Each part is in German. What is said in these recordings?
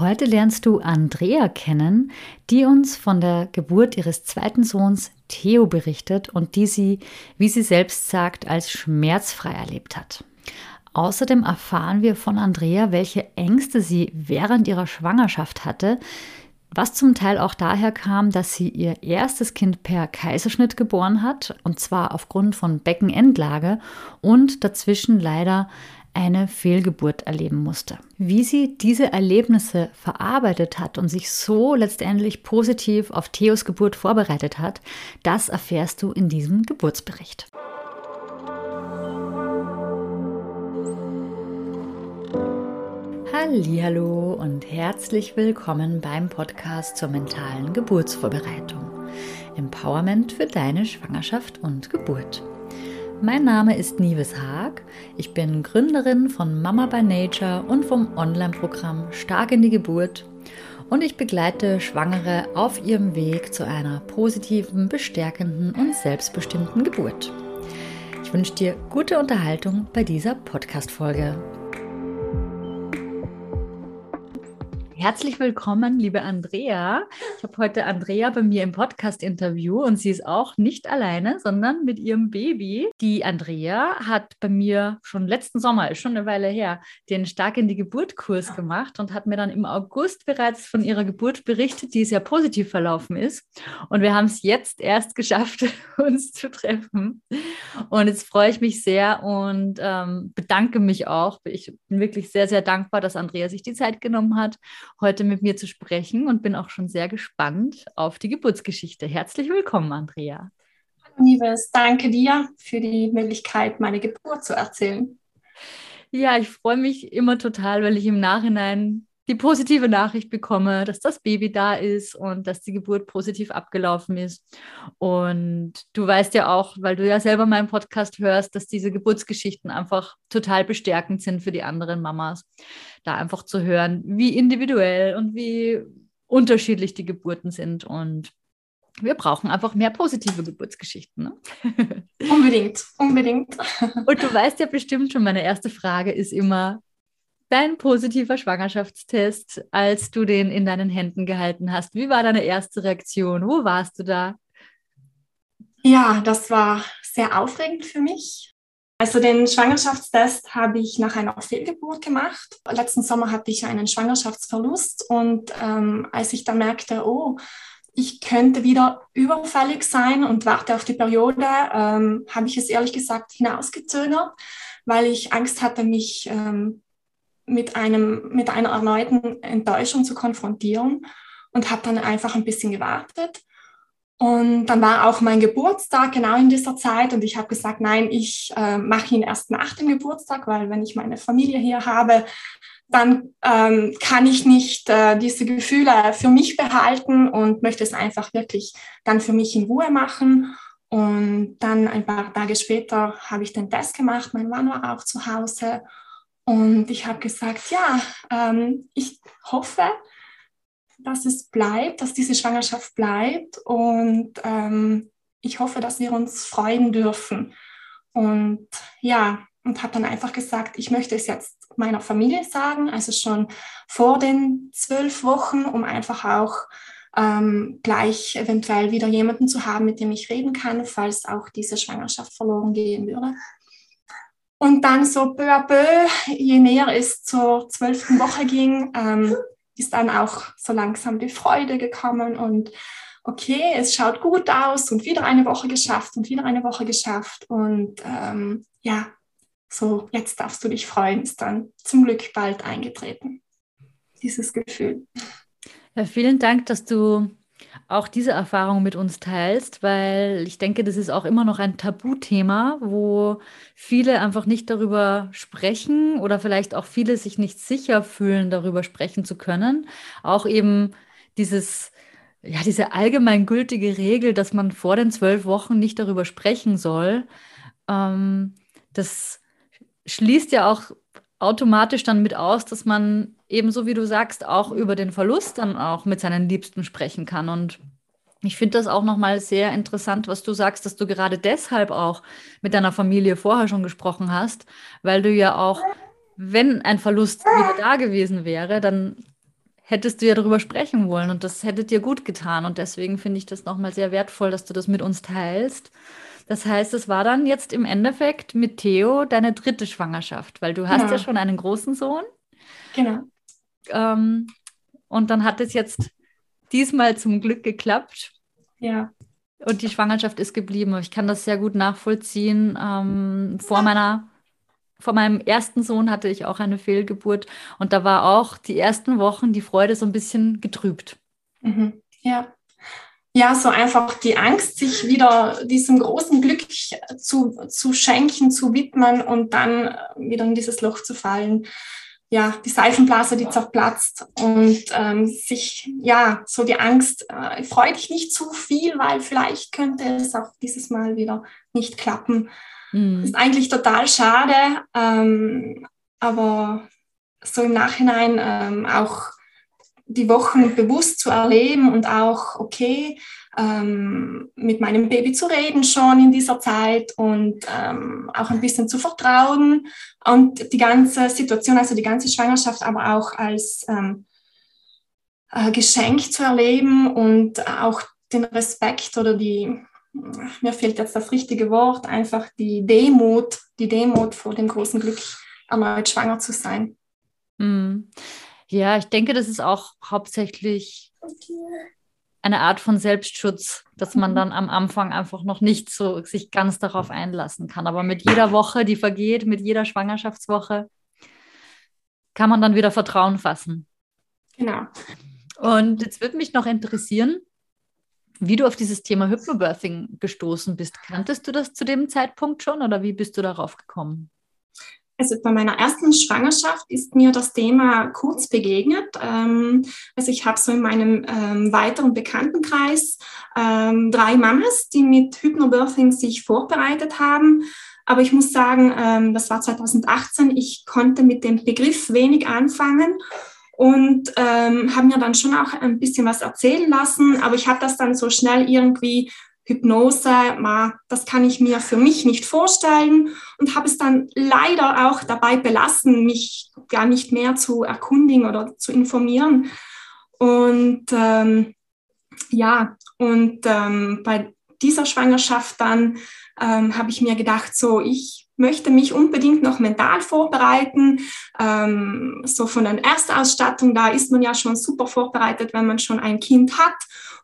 Heute lernst du Andrea kennen, die uns von der Geburt ihres zweiten Sohns Theo berichtet und die sie, wie sie selbst sagt, als schmerzfrei erlebt hat. Außerdem erfahren wir von Andrea, welche Ängste sie während ihrer Schwangerschaft hatte, was zum Teil auch daher kam, dass sie ihr erstes Kind per Kaiserschnitt geboren hat, und zwar aufgrund von Beckenendlage und dazwischen leider eine Fehlgeburt erleben musste. Wie sie diese Erlebnisse verarbeitet hat und sich so letztendlich positiv auf Theos Geburt vorbereitet hat, das erfährst du in diesem Geburtsbericht. Hallo und herzlich willkommen beim Podcast zur mentalen Geburtsvorbereitung. Empowerment für deine Schwangerschaft und Geburt. Mein Name ist Nives Haag. Ich bin Gründerin von Mama by Nature und vom Online-Programm Stark in die Geburt. Und ich begleite Schwangere auf ihrem Weg zu einer positiven, bestärkenden und selbstbestimmten Geburt. Ich wünsche dir gute Unterhaltung bei dieser Podcast-Folge. Herzlich willkommen, liebe Andrea. Ich habe heute Andrea bei mir im Podcast-Interview und sie ist auch nicht alleine, sondern mit ihrem Baby. Die Andrea hat bei mir schon letzten Sommer, ist schon eine Weile her, den Stark in die Geburt-Kurs gemacht und hat mir dann im August bereits von ihrer Geburt berichtet, die sehr positiv verlaufen ist. Und wir haben es jetzt erst geschafft, uns zu treffen. Und jetzt freue ich mich sehr und ähm, bedanke mich auch. Ich bin wirklich sehr, sehr dankbar, dass Andrea sich die Zeit genommen hat heute mit mir zu sprechen und bin auch schon sehr gespannt auf die Geburtsgeschichte. Herzlich willkommen, Andrea. Hallo, Liebes. Danke dir für die Möglichkeit, meine Geburt zu erzählen. Ja, ich freue mich immer total, weil ich im Nachhinein die positive Nachricht bekomme, dass das Baby da ist und dass die Geburt positiv abgelaufen ist. Und du weißt ja auch, weil du ja selber meinen Podcast hörst, dass diese Geburtsgeschichten einfach total bestärkend sind für die anderen Mamas. Da einfach zu hören, wie individuell und wie unterschiedlich die Geburten sind. Und wir brauchen einfach mehr positive Geburtsgeschichten. Ne? Unbedingt, unbedingt. Und du weißt ja bestimmt schon, meine erste Frage ist immer, dein positiver Schwangerschaftstest, als du den in deinen Händen gehalten hast? Wie war deine erste Reaktion? Wo warst du da? Ja, das war sehr aufregend für mich. Also den Schwangerschaftstest habe ich nach einer Fehlgeburt gemacht. Letzten Sommer hatte ich einen Schwangerschaftsverlust und ähm, als ich dann merkte, oh, ich könnte wieder überfällig sein und warte auf die Periode, ähm, habe ich es ehrlich gesagt hinausgezögert, weil ich Angst hatte, mich ähm, mit, einem, mit einer erneuten Enttäuschung zu konfrontieren und habe dann einfach ein bisschen gewartet. Und dann war auch mein Geburtstag genau in dieser Zeit und ich habe gesagt, nein, ich äh, mache ihn erst nach dem Geburtstag, weil wenn ich meine Familie hier habe, dann ähm, kann ich nicht äh, diese Gefühle für mich behalten und möchte es einfach wirklich dann für mich in Ruhe machen. Und dann ein paar Tage später habe ich den Test gemacht, mein Mann war auch zu Hause und ich habe gesagt, ja, ähm, ich hoffe, dass es bleibt, dass diese Schwangerschaft bleibt und ähm, ich hoffe, dass wir uns freuen dürfen. Und ja, und habe dann einfach gesagt, ich möchte es jetzt meiner Familie sagen, also schon vor den zwölf Wochen, um einfach auch ähm, gleich eventuell wieder jemanden zu haben, mit dem ich reden kann, falls auch diese Schwangerschaft verloren gehen würde. Und dann so peu à peu, je näher es zur zwölften Woche ging, ähm, ist dann auch so langsam die Freude gekommen und okay, es schaut gut aus und wieder eine Woche geschafft und wieder eine Woche geschafft und ähm, ja, so jetzt darfst du dich freuen, ist dann zum Glück bald eingetreten, dieses Gefühl. Ja, vielen Dank, dass du auch diese Erfahrung mit uns teilst, weil ich denke, das ist auch immer noch ein Tabuthema, wo viele einfach nicht darüber sprechen oder vielleicht auch viele sich nicht sicher fühlen, darüber sprechen zu können. Auch eben dieses, ja, diese allgemeingültige Regel, dass man vor den zwölf Wochen nicht darüber sprechen soll, ähm, das schließt ja auch automatisch dann mit aus, dass man ebenso wie du sagst, auch über den Verlust dann auch mit seinen Liebsten sprechen kann. Und ich finde das auch nochmal sehr interessant, was du sagst, dass du gerade deshalb auch mit deiner Familie vorher schon gesprochen hast, weil du ja auch, wenn ein Verlust wieder da gewesen wäre, dann hättest du ja darüber sprechen wollen und das hätte dir gut getan. Und deswegen finde ich das nochmal sehr wertvoll, dass du das mit uns teilst. Das heißt, es war dann jetzt im Endeffekt mit Theo deine dritte Schwangerschaft, weil du hast ja, ja schon einen großen Sohn. Genau. Ähm, und dann hat es jetzt diesmal zum Glück geklappt. Ja. Und die Schwangerschaft ist geblieben. Ich kann das sehr gut nachvollziehen. Ähm, vor meiner vor meinem ersten Sohn hatte ich auch eine Fehlgeburt und da war auch die ersten Wochen die Freude so ein bisschen getrübt. Mhm. Ja. Ja, so einfach die Angst, sich wieder diesem großen Glück zu, zu schenken, zu widmen und dann wieder in dieses Loch zu fallen. Ja, die Seifenblase, die zerplatzt und ähm, sich, ja, so die Angst, äh, freue dich nicht zu viel, weil vielleicht könnte es auch dieses Mal wieder nicht klappen. Mhm. Ist eigentlich total schade, ähm, aber so im Nachhinein ähm, auch die Wochen bewusst zu erleben und auch, okay, ähm, mit meinem Baby zu reden schon in dieser Zeit und ähm, auch ein bisschen zu vertrauen und die ganze Situation, also die ganze Schwangerschaft, aber auch als ähm, äh, Geschenk zu erleben und auch den Respekt oder die, mir fehlt jetzt das richtige Wort, einfach die Demut, die Demut vor dem großen Glück, erneut schwanger zu sein. Mhm. Ja, ich denke, das ist auch hauptsächlich eine Art von Selbstschutz, dass man dann am Anfang einfach noch nicht so sich ganz darauf einlassen kann. Aber mit jeder Woche, die vergeht, mit jeder Schwangerschaftswoche, kann man dann wieder Vertrauen fassen. Genau. Und jetzt würde mich noch interessieren, wie du auf dieses Thema Hypnobirthing gestoßen bist. Kanntest du das zu dem Zeitpunkt schon oder wie bist du darauf gekommen? Also bei meiner ersten Schwangerschaft ist mir das Thema kurz begegnet. Ähm, also ich habe so in meinem ähm, weiteren Bekanntenkreis ähm, drei Mamas, die mit Hypnobirthing sich vorbereitet haben. Aber ich muss sagen, das war 2018, ich konnte mit dem Begriff wenig anfangen und ähm, habe mir dann schon auch ein bisschen was erzählen lassen, aber ich habe das dann so schnell irgendwie Hypnose, das kann ich mir für mich nicht vorstellen und habe es dann leider auch dabei belassen, mich gar nicht mehr zu erkundigen oder zu informieren. Und ähm, ja, und ähm, bei dieser Schwangerschaft dann ähm, habe ich mir gedacht, so ich möchte mich unbedingt noch mental vorbereiten. Ähm, so von der Erstausstattung, da ist man ja schon super vorbereitet, wenn man schon ein Kind hat.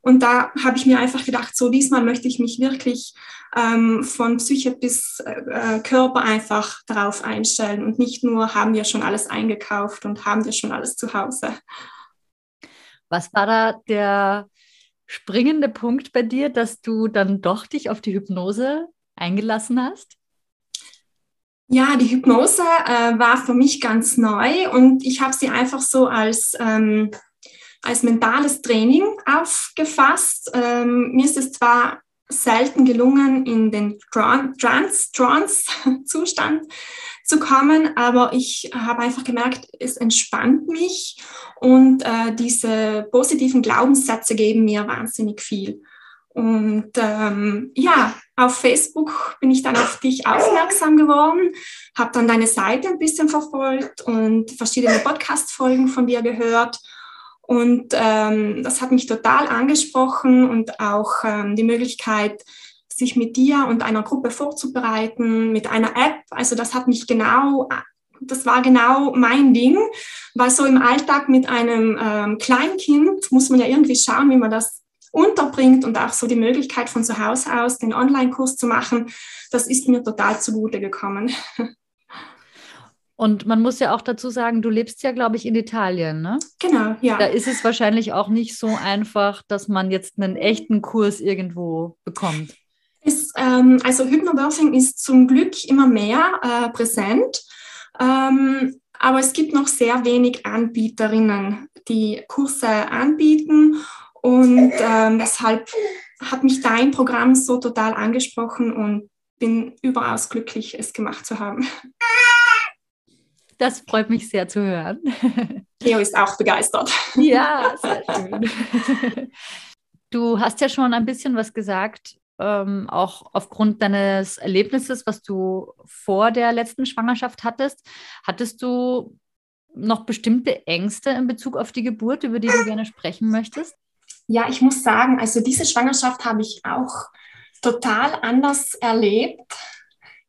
Und da habe ich mir einfach gedacht, so diesmal möchte ich mich wirklich ähm, von Psyche bis äh, Körper einfach darauf einstellen und nicht nur haben wir schon alles eingekauft und haben wir schon alles zu Hause. Was war da der springende Punkt bei dir, dass du dann doch dich auf die Hypnose eingelassen hast? Ja, die Hypnose äh, war für mich ganz neu und ich habe sie einfach so als, ähm, als mentales Training aufgefasst. Ähm, mir ist es zwar selten gelungen, in den Trance-Zustand zu kommen, aber ich habe einfach gemerkt, es entspannt mich und äh, diese positiven Glaubenssätze geben mir wahnsinnig viel. Und ähm, ja, auf Facebook bin ich dann auf dich aufmerksam geworden, habe dann deine Seite ein bisschen verfolgt und verschiedene Podcast-Folgen von dir gehört. Und ähm, das hat mich total angesprochen und auch ähm, die Möglichkeit, sich mit dir und einer Gruppe vorzubereiten, mit einer App. Also das hat mich genau, das war genau mein Ding, weil so im Alltag mit einem ähm, Kleinkind muss man ja irgendwie schauen, wie man das unterbringt und auch so die Möglichkeit von zu Hause aus den Online-Kurs zu machen, das ist mir total zugute gekommen. Und man muss ja auch dazu sagen, du lebst ja, glaube ich, in Italien, ne? Genau, ja. Da ist es wahrscheinlich auch nicht so einfach, dass man jetzt einen echten Kurs irgendwo bekommt. Ist, ähm, also Hypnobirthing ist zum Glück immer mehr äh, präsent, ähm, aber es gibt noch sehr wenig Anbieterinnen, die Kurse anbieten und ähm, deshalb hat mich dein Programm so total angesprochen und bin überaus glücklich, es gemacht zu haben. Das freut mich sehr zu hören. Theo ist auch begeistert. Ja, sehr schön. Du hast ja schon ein bisschen was gesagt, ähm, auch aufgrund deines Erlebnisses, was du vor der letzten Schwangerschaft hattest. Hattest du noch bestimmte Ängste in Bezug auf die Geburt, über die du gerne sprechen möchtest? Ja, ich muss sagen, also diese Schwangerschaft habe ich auch total anders erlebt.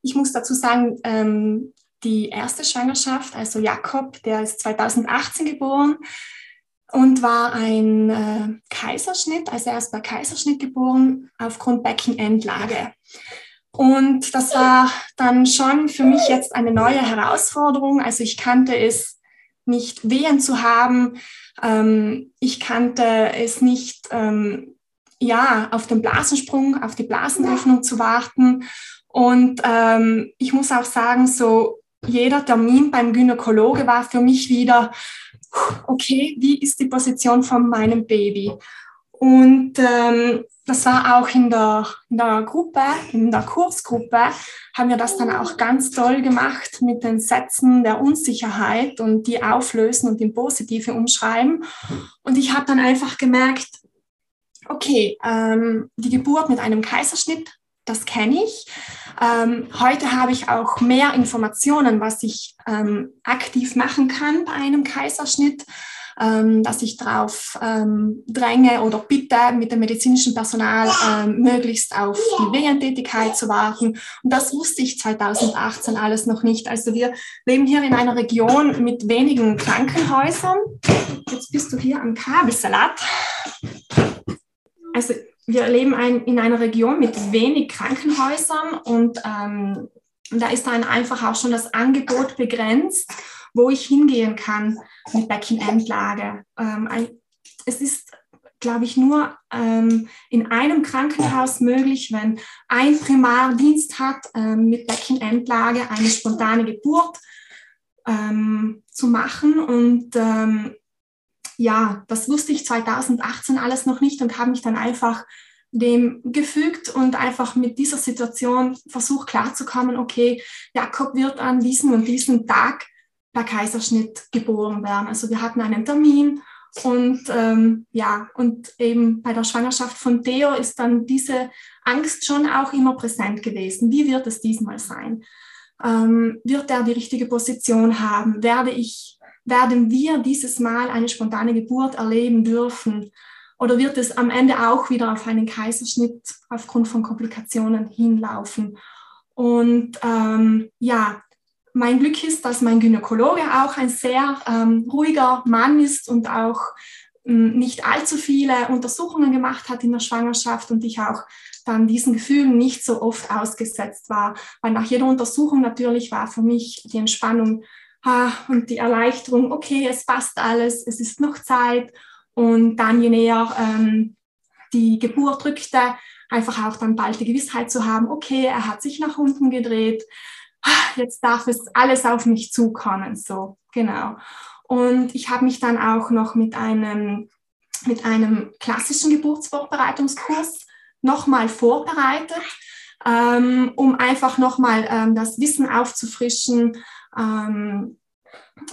Ich muss dazu sagen, ähm, die erste Schwangerschaft, also Jakob, der ist 2018 geboren und war ein äh, Kaiserschnitt, also er ist bei Kaiserschnitt geboren aufgrund Beckenendlage. Und das war dann schon für mich jetzt eine neue Herausforderung. Also ich kannte es nicht wehen zu haben. Ähm, ich kannte es nicht, ähm, ja, auf den Blasensprung, auf die Blasenöffnung zu warten. Und ähm, ich muss auch sagen, so jeder Termin beim Gynäkologe war für mich wieder, okay, wie ist die Position von meinem Baby? Und ähm, das war auch in der, in der Gruppe, in der Kursgruppe, haben wir das dann auch ganz toll gemacht mit den Sätzen der Unsicherheit und die auflösen und in Positive umschreiben. Und ich habe dann einfach gemerkt, okay, ähm, die Geburt mit einem Kaiserschnitt, das kenne ich. Ähm, heute habe ich auch mehr Informationen, was ich ähm, aktiv machen kann bei einem Kaiserschnitt ähm, dass ich darauf ähm, dränge oder bitte, mit dem medizinischen Personal ähm, möglichst auf die Wehentätigkeit zu warten. Und das wusste ich 2018 alles noch nicht. Also wir leben hier in einer Region mit wenigen Krankenhäusern. Jetzt bist du hier am Kabelsalat. Also wir leben ein, in einer Region mit wenig Krankenhäusern und ähm, da ist dann einfach auch schon das Angebot begrenzt wo ich hingehen kann mit Beckenendlage. Ähm, es ist, glaube ich, nur ähm, in einem Krankenhaus möglich, wenn ein Primardienst hat, ähm, mit Beckenendlage eine spontane Geburt ähm, zu machen. Und ähm, ja, das wusste ich 2018 alles noch nicht und habe mich dann einfach dem gefügt und einfach mit dieser Situation versucht klarzukommen, okay, Jakob wird an diesem und diesem Tag per Kaiserschnitt geboren werden. Also wir hatten einen Termin und ähm, ja, und eben bei der Schwangerschaft von Theo ist dann diese Angst schon auch immer präsent gewesen. Wie wird es diesmal sein? Ähm, wird er die richtige Position haben? Werde ich, werden wir dieses Mal eine spontane Geburt erleben dürfen? Oder wird es am Ende auch wieder auf einen Kaiserschnitt aufgrund von Komplikationen hinlaufen? Und ähm, ja, mein Glück ist, dass mein Gynäkologe auch ein sehr ähm, ruhiger Mann ist und auch ähm, nicht allzu viele Untersuchungen gemacht hat in der Schwangerschaft und ich auch dann diesen Gefühlen nicht so oft ausgesetzt war. Weil nach jeder Untersuchung natürlich war für mich die Entspannung ah, und die Erleichterung, okay, es passt alles, es ist noch Zeit. Und dann, je näher ähm, die Geburt rückte, einfach auch dann bald die Gewissheit zu haben, okay, er hat sich nach unten gedreht, jetzt darf es alles auf mich zukommen, so, genau. Und ich habe mich dann auch noch mit einem, mit einem klassischen Geburtsvorbereitungskurs nochmal vorbereitet, ähm, um einfach nochmal ähm, das Wissen aufzufrischen, ähm,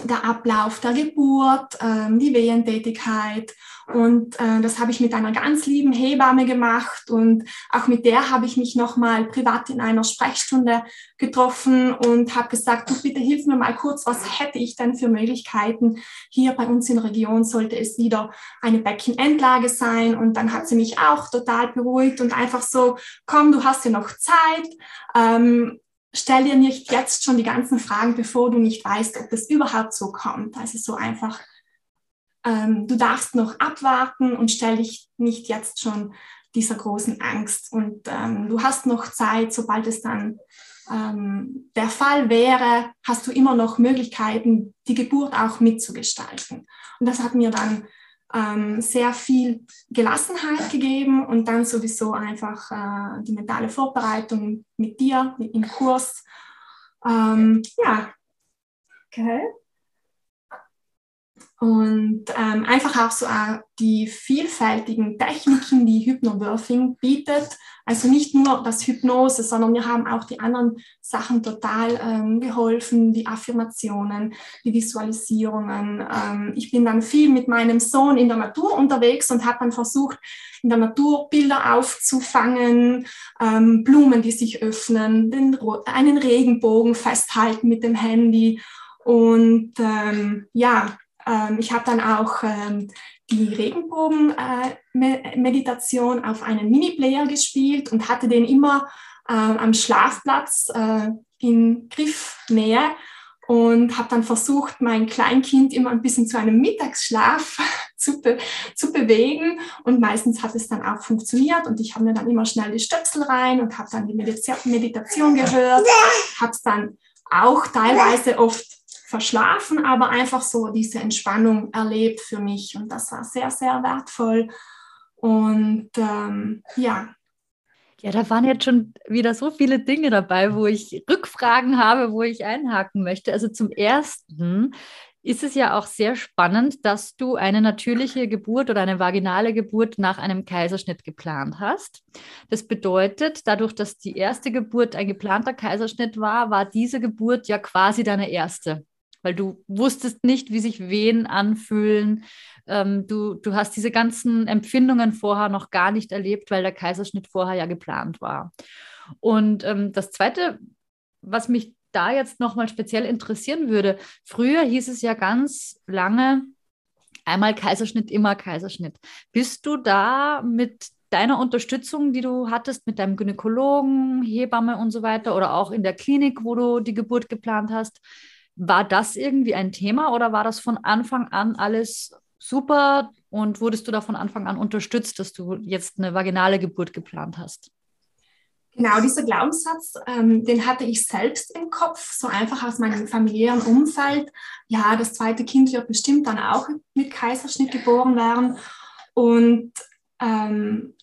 der Ablauf der Geburt, ähm, die Wehentätigkeit. Und äh, das habe ich mit einer ganz lieben Hebamme gemacht und auch mit der habe ich mich nochmal privat in einer Sprechstunde getroffen und habe gesagt, du bitte hilf mir mal kurz, was hätte ich denn für Möglichkeiten? Hier bei uns in der Region sollte es wieder eine Beckenendlage sein. Und dann hat sie mich auch total beruhigt und einfach so, komm, du hast ja noch Zeit. Ähm, stell dir nicht jetzt schon die ganzen Fragen, bevor du nicht weißt, ob das überhaupt so kommt. Also so einfach, ähm, du darfst noch abwarten und stell dich nicht jetzt schon dieser großen Angst. Und ähm, du hast noch Zeit, sobald es dann ähm, der Fall wäre, hast du immer noch Möglichkeiten, die Geburt auch mitzugestalten. Und das hat mir dann ähm, sehr viel Gelassenheit gegeben und dann sowieso einfach äh, die mentale Vorbereitung mit dir, im Kurs. Ähm, ja, okay. Und ähm, einfach auch so äh, die vielfältigen Techniken, die Hypnobirthing bietet. Also nicht nur das Hypnose, sondern wir haben auch die anderen Sachen total ähm, geholfen, die Affirmationen, die Visualisierungen. Ähm, ich bin dann viel mit meinem Sohn in der Natur unterwegs und habe dann versucht, in der Natur Bilder aufzufangen, ähm, Blumen, die sich öffnen, den, einen Regenbogen festhalten mit dem Handy Und ähm, ja, ähm, ich habe dann auch ähm, die Regenbogen-Meditation äh, auf einem Mini-Player gespielt und hatte den immer äh, am Schlafplatz äh, in Griffnähe und habe dann versucht, mein Kleinkind immer ein bisschen zu einem Mittagsschlaf zu, be zu bewegen. Und meistens hat es dann auch funktioniert und ich habe mir dann immer schnell die Stöpsel rein und habe dann die Meditation gehört, habe es dann auch teilweise oft verschlafen, aber einfach so diese Entspannung erlebt für mich und das war sehr, sehr wertvoll und ähm, ja, ja, da waren jetzt schon wieder so viele Dinge dabei, wo ich Rückfragen habe, wo ich einhaken möchte. Also zum Ersten ist es ja auch sehr spannend, dass du eine natürliche Geburt oder eine vaginale Geburt nach einem Kaiserschnitt geplant hast. Das bedeutet, dadurch, dass die erste Geburt ein geplanter Kaiserschnitt war, war diese Geburt ja quasi deine erste, weil du wusstest nicht, wie sich Wehen anfühlen, ähm, du, du hast diese ganzen Empfindungen vorher noch gar nicht erlebt, weil der Kaiserschnitt vorher ja geplant war. Und ähm, das Zweite, was mich da jetzt nochmal speziell interessieren würde, früher hieß es ja ganz lange, einmal Kaiserschnitt, immer Kaiserschnitt. Bist du da mit deiner Unterstützung, die du hattest mit deinem Gynäkologen, Hebamme und so weiter oder auch in der Klinik, wo du die Geburt geplant hast, war das irgendwie ein Thema oder war das von Anfang an alles super und wurdest du da von Anfang an unterstützt, dass du jetzt eine vaginale Geburt geplant hast? Genau, dieser Glaubenssatz, ähm, den hatte ich selbst im Kopf, so einfach aus meinem familiären Umfeld. Ja, das zweite Kind wird bestimmt dann auch mit Kaiserschnitt geboren werden. Und ähm,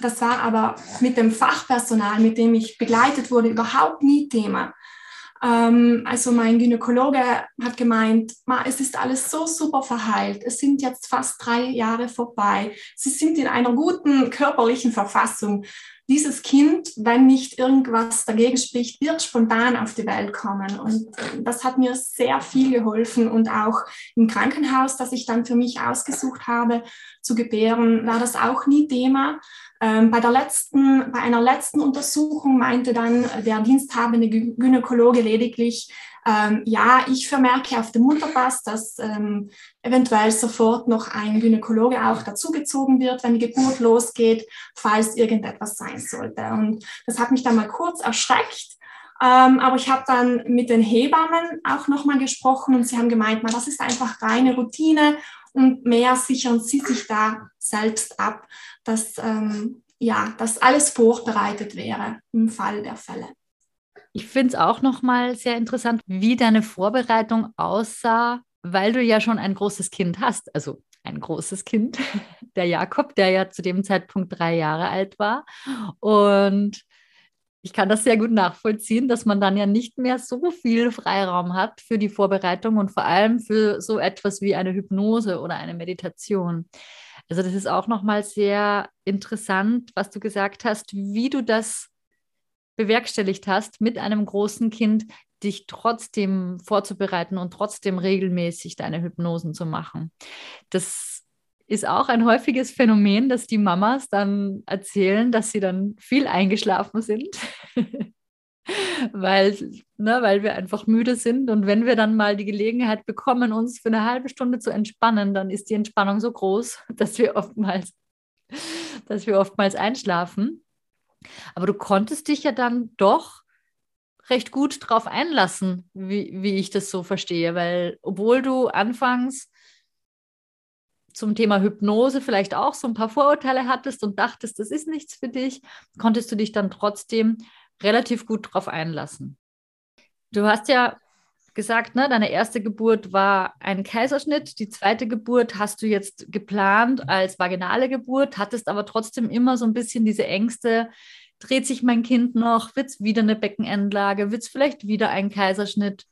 das war aber mit dem Fachpersonal, mit dem ich begleitet wurde, überhaupt nie Thema. Ähm, also mein Gynäkologe hat gemeint, es ist alles so super verheilt. Es sind jetzt fast drei Jahre vorbei. Sie sind in einer guten körperlichen Verfassung. Dieses Kind, wenn nicht irgendwas dagegen spricht, wird spontan auf die Welt kommen. Und das hat mir sehr viel geholfen. Und auch im Krankenhaus, das ich dann für mich ausgesucht habe, zu gebären, war das auch nie Thema. Ähm, bei, der letzten, bei einer letzten Untersuchung meinte dann der diensthabende Gynäkologe lediglich, ähm, ja, ich vermerke auf dem Mutterpass, dass ähm, eventuell sofort noch ein Gynäkologe auch dazugezogen wird, wenn die Geburt losgeht, falls irgendetwas sein sollte. Und das hat mich dann mal kurz erschreckt. Ähm, aber ich habe dann mit den Hebammen auch nochmal gesprochen und sie haben gemeint, man, das ist einfach reine Routine und mehr sichern sie sich da selbst ab dass, ähm, ja, dass alles vorbereitet wäre im Fall der Fälle. Ich finde es auch nochmal sehr interessant, wie deine Vorbereitung aussah, weil du ja schon ein großes Kind hast, also ein großes Kind, der Jakob, der ja zu dem Zeitpunkt drei Jahre alt war. Und ich kann das sehr gut nachvollziehen, dass man dann ja nicht mehr so viel Freiraum hat für die Vorbereitung und vor allem für so etwas wie eine Hypnose oder eine Meditation. Also das ist auch nochmal sehr interessant, was du gesagt hast, wie du das bewerkstelligt hast, mit einem großen Kind dich trotzdem vorzubereiten und trotzdem regelmäßig deine Hypnosen zu machen. Das ist auch ein häufiges Phänomen, dass die Mamas dann erzählen, dass sie dann viel eingeschlafen sind weil, ne, weil wir einfach müde sind. Und wenn wir dann mal die Gelegenheit bekommen, uns für eine halbe Stunde zu entspannen, dann ist die Entspannung so groß, dass wir oftmals, dass wir oftmals einschlafen. Aber du konntest dich ja dann doch recht gut drauf einlassen, wie, wie ich das so verstehe, weil obwohl du anfangs zum Thema Hypnose vielleicht auch so ein paar Vorurteile hattest und dachtest, das ist nichts für dich, konntest du dich dann trotzdem relativ gut drauf einlassen. Du hast ja gesagt, ne, deine erste Geburt war ein Kaiserschnitt, die zweite Geburt hast du jetzt geplant als vaginale Geburt, hattest aber trotzdem immer so ein bisschen diese Ängste, dreht sich mein Kind noch, wird es wieder eine Beckenendlage, wird es vielleicht wieder ein Kaiserschnitt.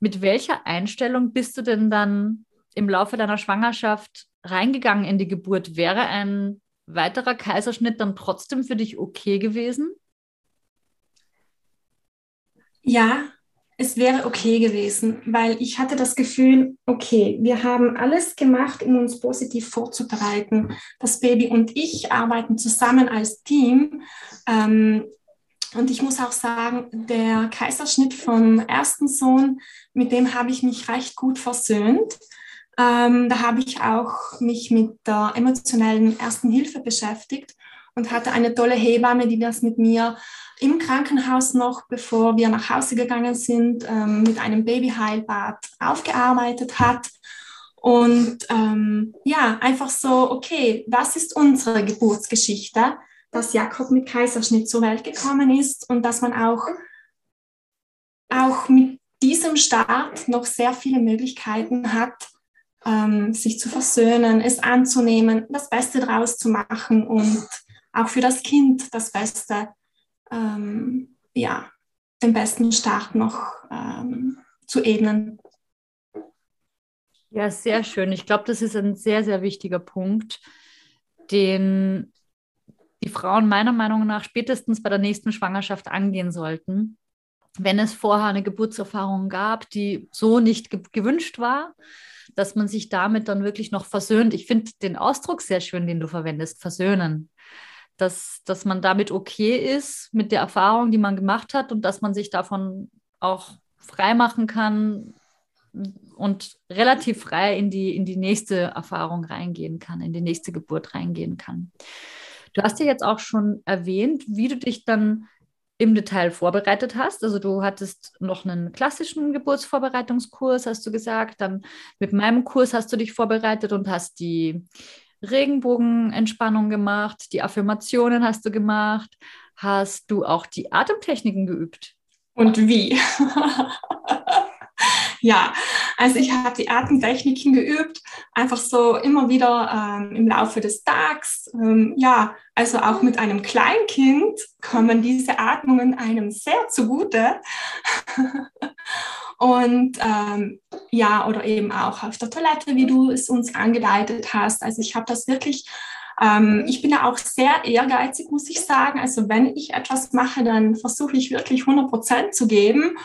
Mit welcher Einstellung bist du denn dann im Laufe deiner Schwangerschaft reingegangen in die Geburt? Wäre ein weiterer Kaiserschnitt dann trotzdem für dich okay gewesen? Ja, es wäre okay gewesen, weil ich hatte das Gefühl, okay, wir haben alles gemacht, um uns positiv vorzubereiten. Das Baby und ich arbeiten zusammen als Team. Ähm, Und ich muss auch sagen, der Kaiserschnitt vom ersten Sohn, mit dem habe ich mich recht gut versöhnt. Ähm, da habe ich auch mich mit der emotionellen Ersten Hilfe beschäftigt und hatte eine tolle Hebamme, die das mit mir im Krankenhaus noch, bevor wir nach Hause gegangen sind, ähm, mit einem Babyheilbad aufgearbeitet hat. Und ähm, ja, einfach so, okay, das ist unsere Geburtsgeschichte, dass Jakob mit Kaiserschnitt zur Welt gekommen ist und dass man auch, auch mit diesem Start noch sehr viele Möglichkeiten hat, ähm, sich zu versöhnen, es anzunehmen, das Beste daraus zu machen und auch für das Kind das Beste, ähm, ja, den besten Start noch ähm, zu ebnen. Ja, sehr schön. Ich glaube, das ist ein sehr, sehr wichtiger Punkt, den die Frauen meiner Meinung nach spätestens bei der nächsten Schwangerschaft angehen sollten. Wenn es vorher eine Geburtserfahrung gab, die so nicht ge gewünscht war, dass man sich damit dann wirklich noch versöhnt. Ich finde den Ausdruck sehr schön, den du verwendest, versöhnen dass, dass man damit okay ist mit der Erfahrung, die man gemacht hat und dass man sich davon auch frei machen kann und relativ frei in die, in die nächste Erfahrung reingehen kann, in die nächste Geburt reingehen kann. Du hast ja jetzt auch schon erwähnt, wie du dich dann im Detail vorbereitet hast. Also du hattest noch einen klassischen Geburtsvorbereitungskurs, hast du gesagt. Dann mit meinem Kurs hast du dich vorbereitet und hast die Regenbogenentspannung gemacht, die Affirmationen hast du gemacht, hast du auch die Atemtechniken geübt? Und wie? ja, also ich habe die Atemtechniken geübt, einfach so immer wieder ähm, im Laufe des Tages. Ähm, ja, also auch mit einem Kleinkind kommen diese Atmungen einem sehr zugute. Und ähm, ja, oder eben auch auf der Toilette, wie du es uns angeleitet hast. Also ich habe das wirklich, ähm, ich bin ja auch sehr ehrgeizig, muss ich sagen. Also wenn ich etwas mache, dann versuche ich wirklich 100 Prozent zu geben.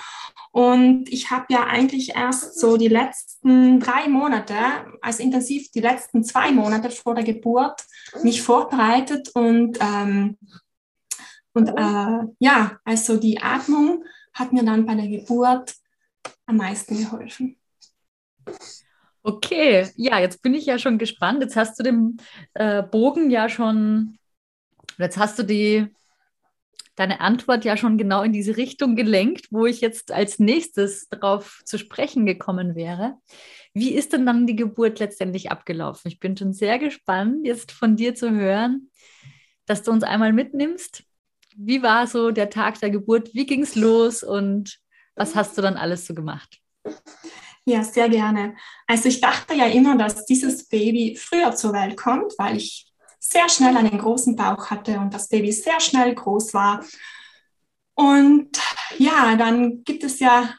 Und ich habe ja eigentlich erst so die letzten drei Monate, also intensiv die letzten zwei Monate vor der Geburt, mich vorbereitet und, ähm, und äh, ja, also die Atmung hat mir dann bei der Geburt am meisten geholfen. Okay, ja, jetzt bin ich ja schon gespannt. Jetzt hast du den äh, Bogen ja schon, jetzt hast du die, deine Antwort ja schon genau in diese Richtung gelenkt, wo ich jetzt als nächstes darauf zu sprechen gekommen wäre. Wie ist denn dann die Geburt letztendlich abgelaufen? Ich bin schon sehr gespannt, jetzt von dir zu hören, dass du uns einmal mitnimmst. Wie war so der Tag der Geburt? Wie ging es los und was hast du dann alles so gemacht? Ja, sehr gerne. Also ich dachte ja immer, dass dieses Baby früher zur Welt kommt, weil ich sehr schnell einen großen Bauch hatte und das Baby sehr schnell groß war. Und ja, dann gibt es ja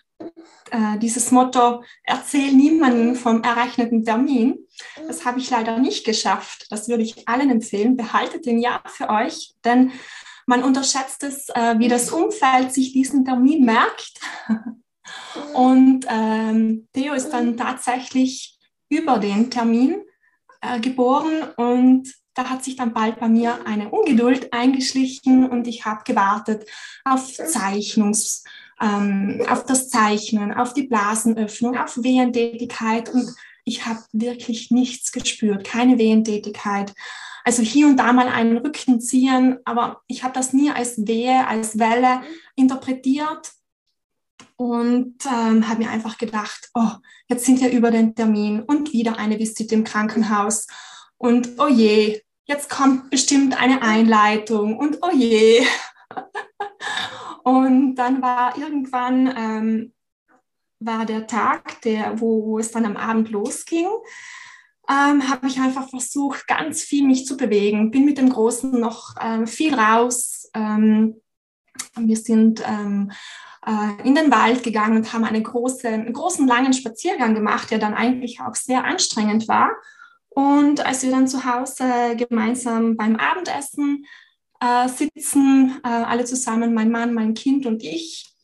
äh, dieses Motto, erzähl niemanden vom errechneten Termin. Das habe ich leider nicht geschafft. Das würde ich allen empfehlen. Behaltet den Ja für euch, denn man unterschätzt es, äh, wie das Umfeld sich diesen Termin merkt. Und ähm, Theo ist dann tatsächlich über den Termin äh, geboren und da hat sich dann bald bei mir eine Ungeduld eingeschlichen und ich habe gewartet auf Zeichnungs, ähm, auf das Zeichnen, auf die Blasenöffnung, auf Wehentätigkeit und ich habe wirklich nichts gespürt, keine Wehentätigkeit. Also hier und da mal einen Rücken ziehen, aber ich habe das nie als Wehe, als Welle interpretiert und ähm, habe mir einfach gedacht, oh, jetzt sind wir über den Termin und wieder eine Visite im Krankenhaus und oh je, jetzt kommt bestimmt eine Einleitung und oh je. und dann war irgendwann ähm, war der Tag, der, wo, wo es dann am Abend losging ähm, habe ich einfach versucht, ganz viel mich zu bewegen. Bin mit dem Großen noch ähm, viel raus. Ähm, wir sind ähm, äh, in den Wald gegangen und haben eine große, einen großen, langen Spaziergang gemacht, der dann eigentlich auch sehr anstrengend war. Und als wir dann zu Hause gemeinsam beim Abendessen äh, sitzen, äh, alle zusammen, mein Mann, mein Kind und ich,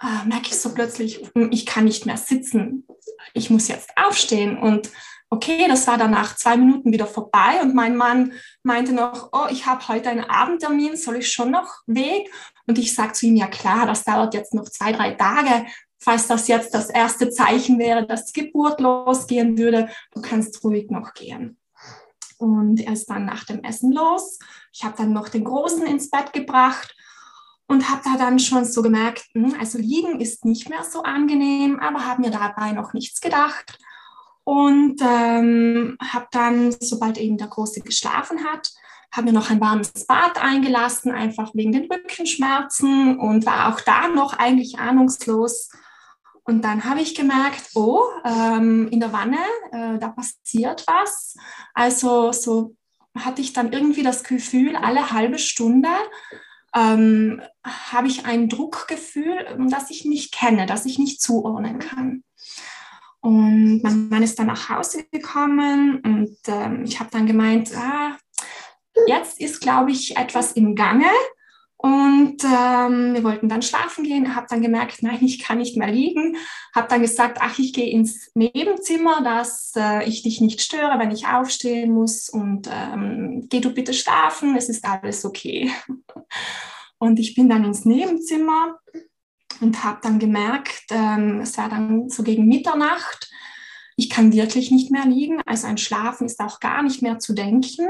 äh, merke ich so plötzlich, hm, ich kann nicht mehr sitzen. Ich muss jetzt aufstehen und Okay, das war dann nach zwei Minuten wieder vorbei und mein Mann meinte noch, oh, ich habe heute einen Abendtermin, soll ich schon noch weg? Und ich sage zu ihm, ja klar, das dauert jetzt noch zwei, drei Tage. Falls das jetzt das erste Zeichen wäre, dass die Geburt losgehen würde, du kannst ruhig noch gehen. Und er ist dann nach dem Essen los. Ich habe dann noch den Großen ins Bett gebracht und habe da dann schon so gemerkt, hm, also liegen ist nicht mehr so angenehm, aber habe mir dabei noch nichts gedacht und ähm, habe dann, sobald eben der Große geschlafen hat, habe mir noch ein warmes Bad eingelassen, einfach wegen den Rückenschmerzen und war auch da noch eigentlich ahnungslos. Und dann habe ich gemerkt, oh, ähm, in der Wanne, äh, da passiert was. Also so hatte ich dann irgendwie das Gefühl, alle halbe Stunde ähm, habe ich ein Druckgefühl, das ich nicht kenne, das ich nicht zuordnen kann. Und mein Mann ist dann nach Hause gekommen und ähm, ich habe dann gemeint, ah, jetzt ist, glaube ich, etwas im Gange. Und ähm, wir wollten dann schlafen gehen, habe dann gemerkt, nein, ich kann nicht mehr liegen. Habe dann gesagt, ach, ich gehe ins Nebenzimmer, dass äh, ich dich nicht störe, wenn ich aufstehen muss. Und ähm, geh du bitte schlafen, es ist alles okay. Und ich bin dann ins Nebenzimmer und habe dann gemerkt, ähm, es war dann so gegen Mitternacht, ich kann wirklich nicht mehr liegen, also ein Schlafen ist auch gar nicht mehr zu denken.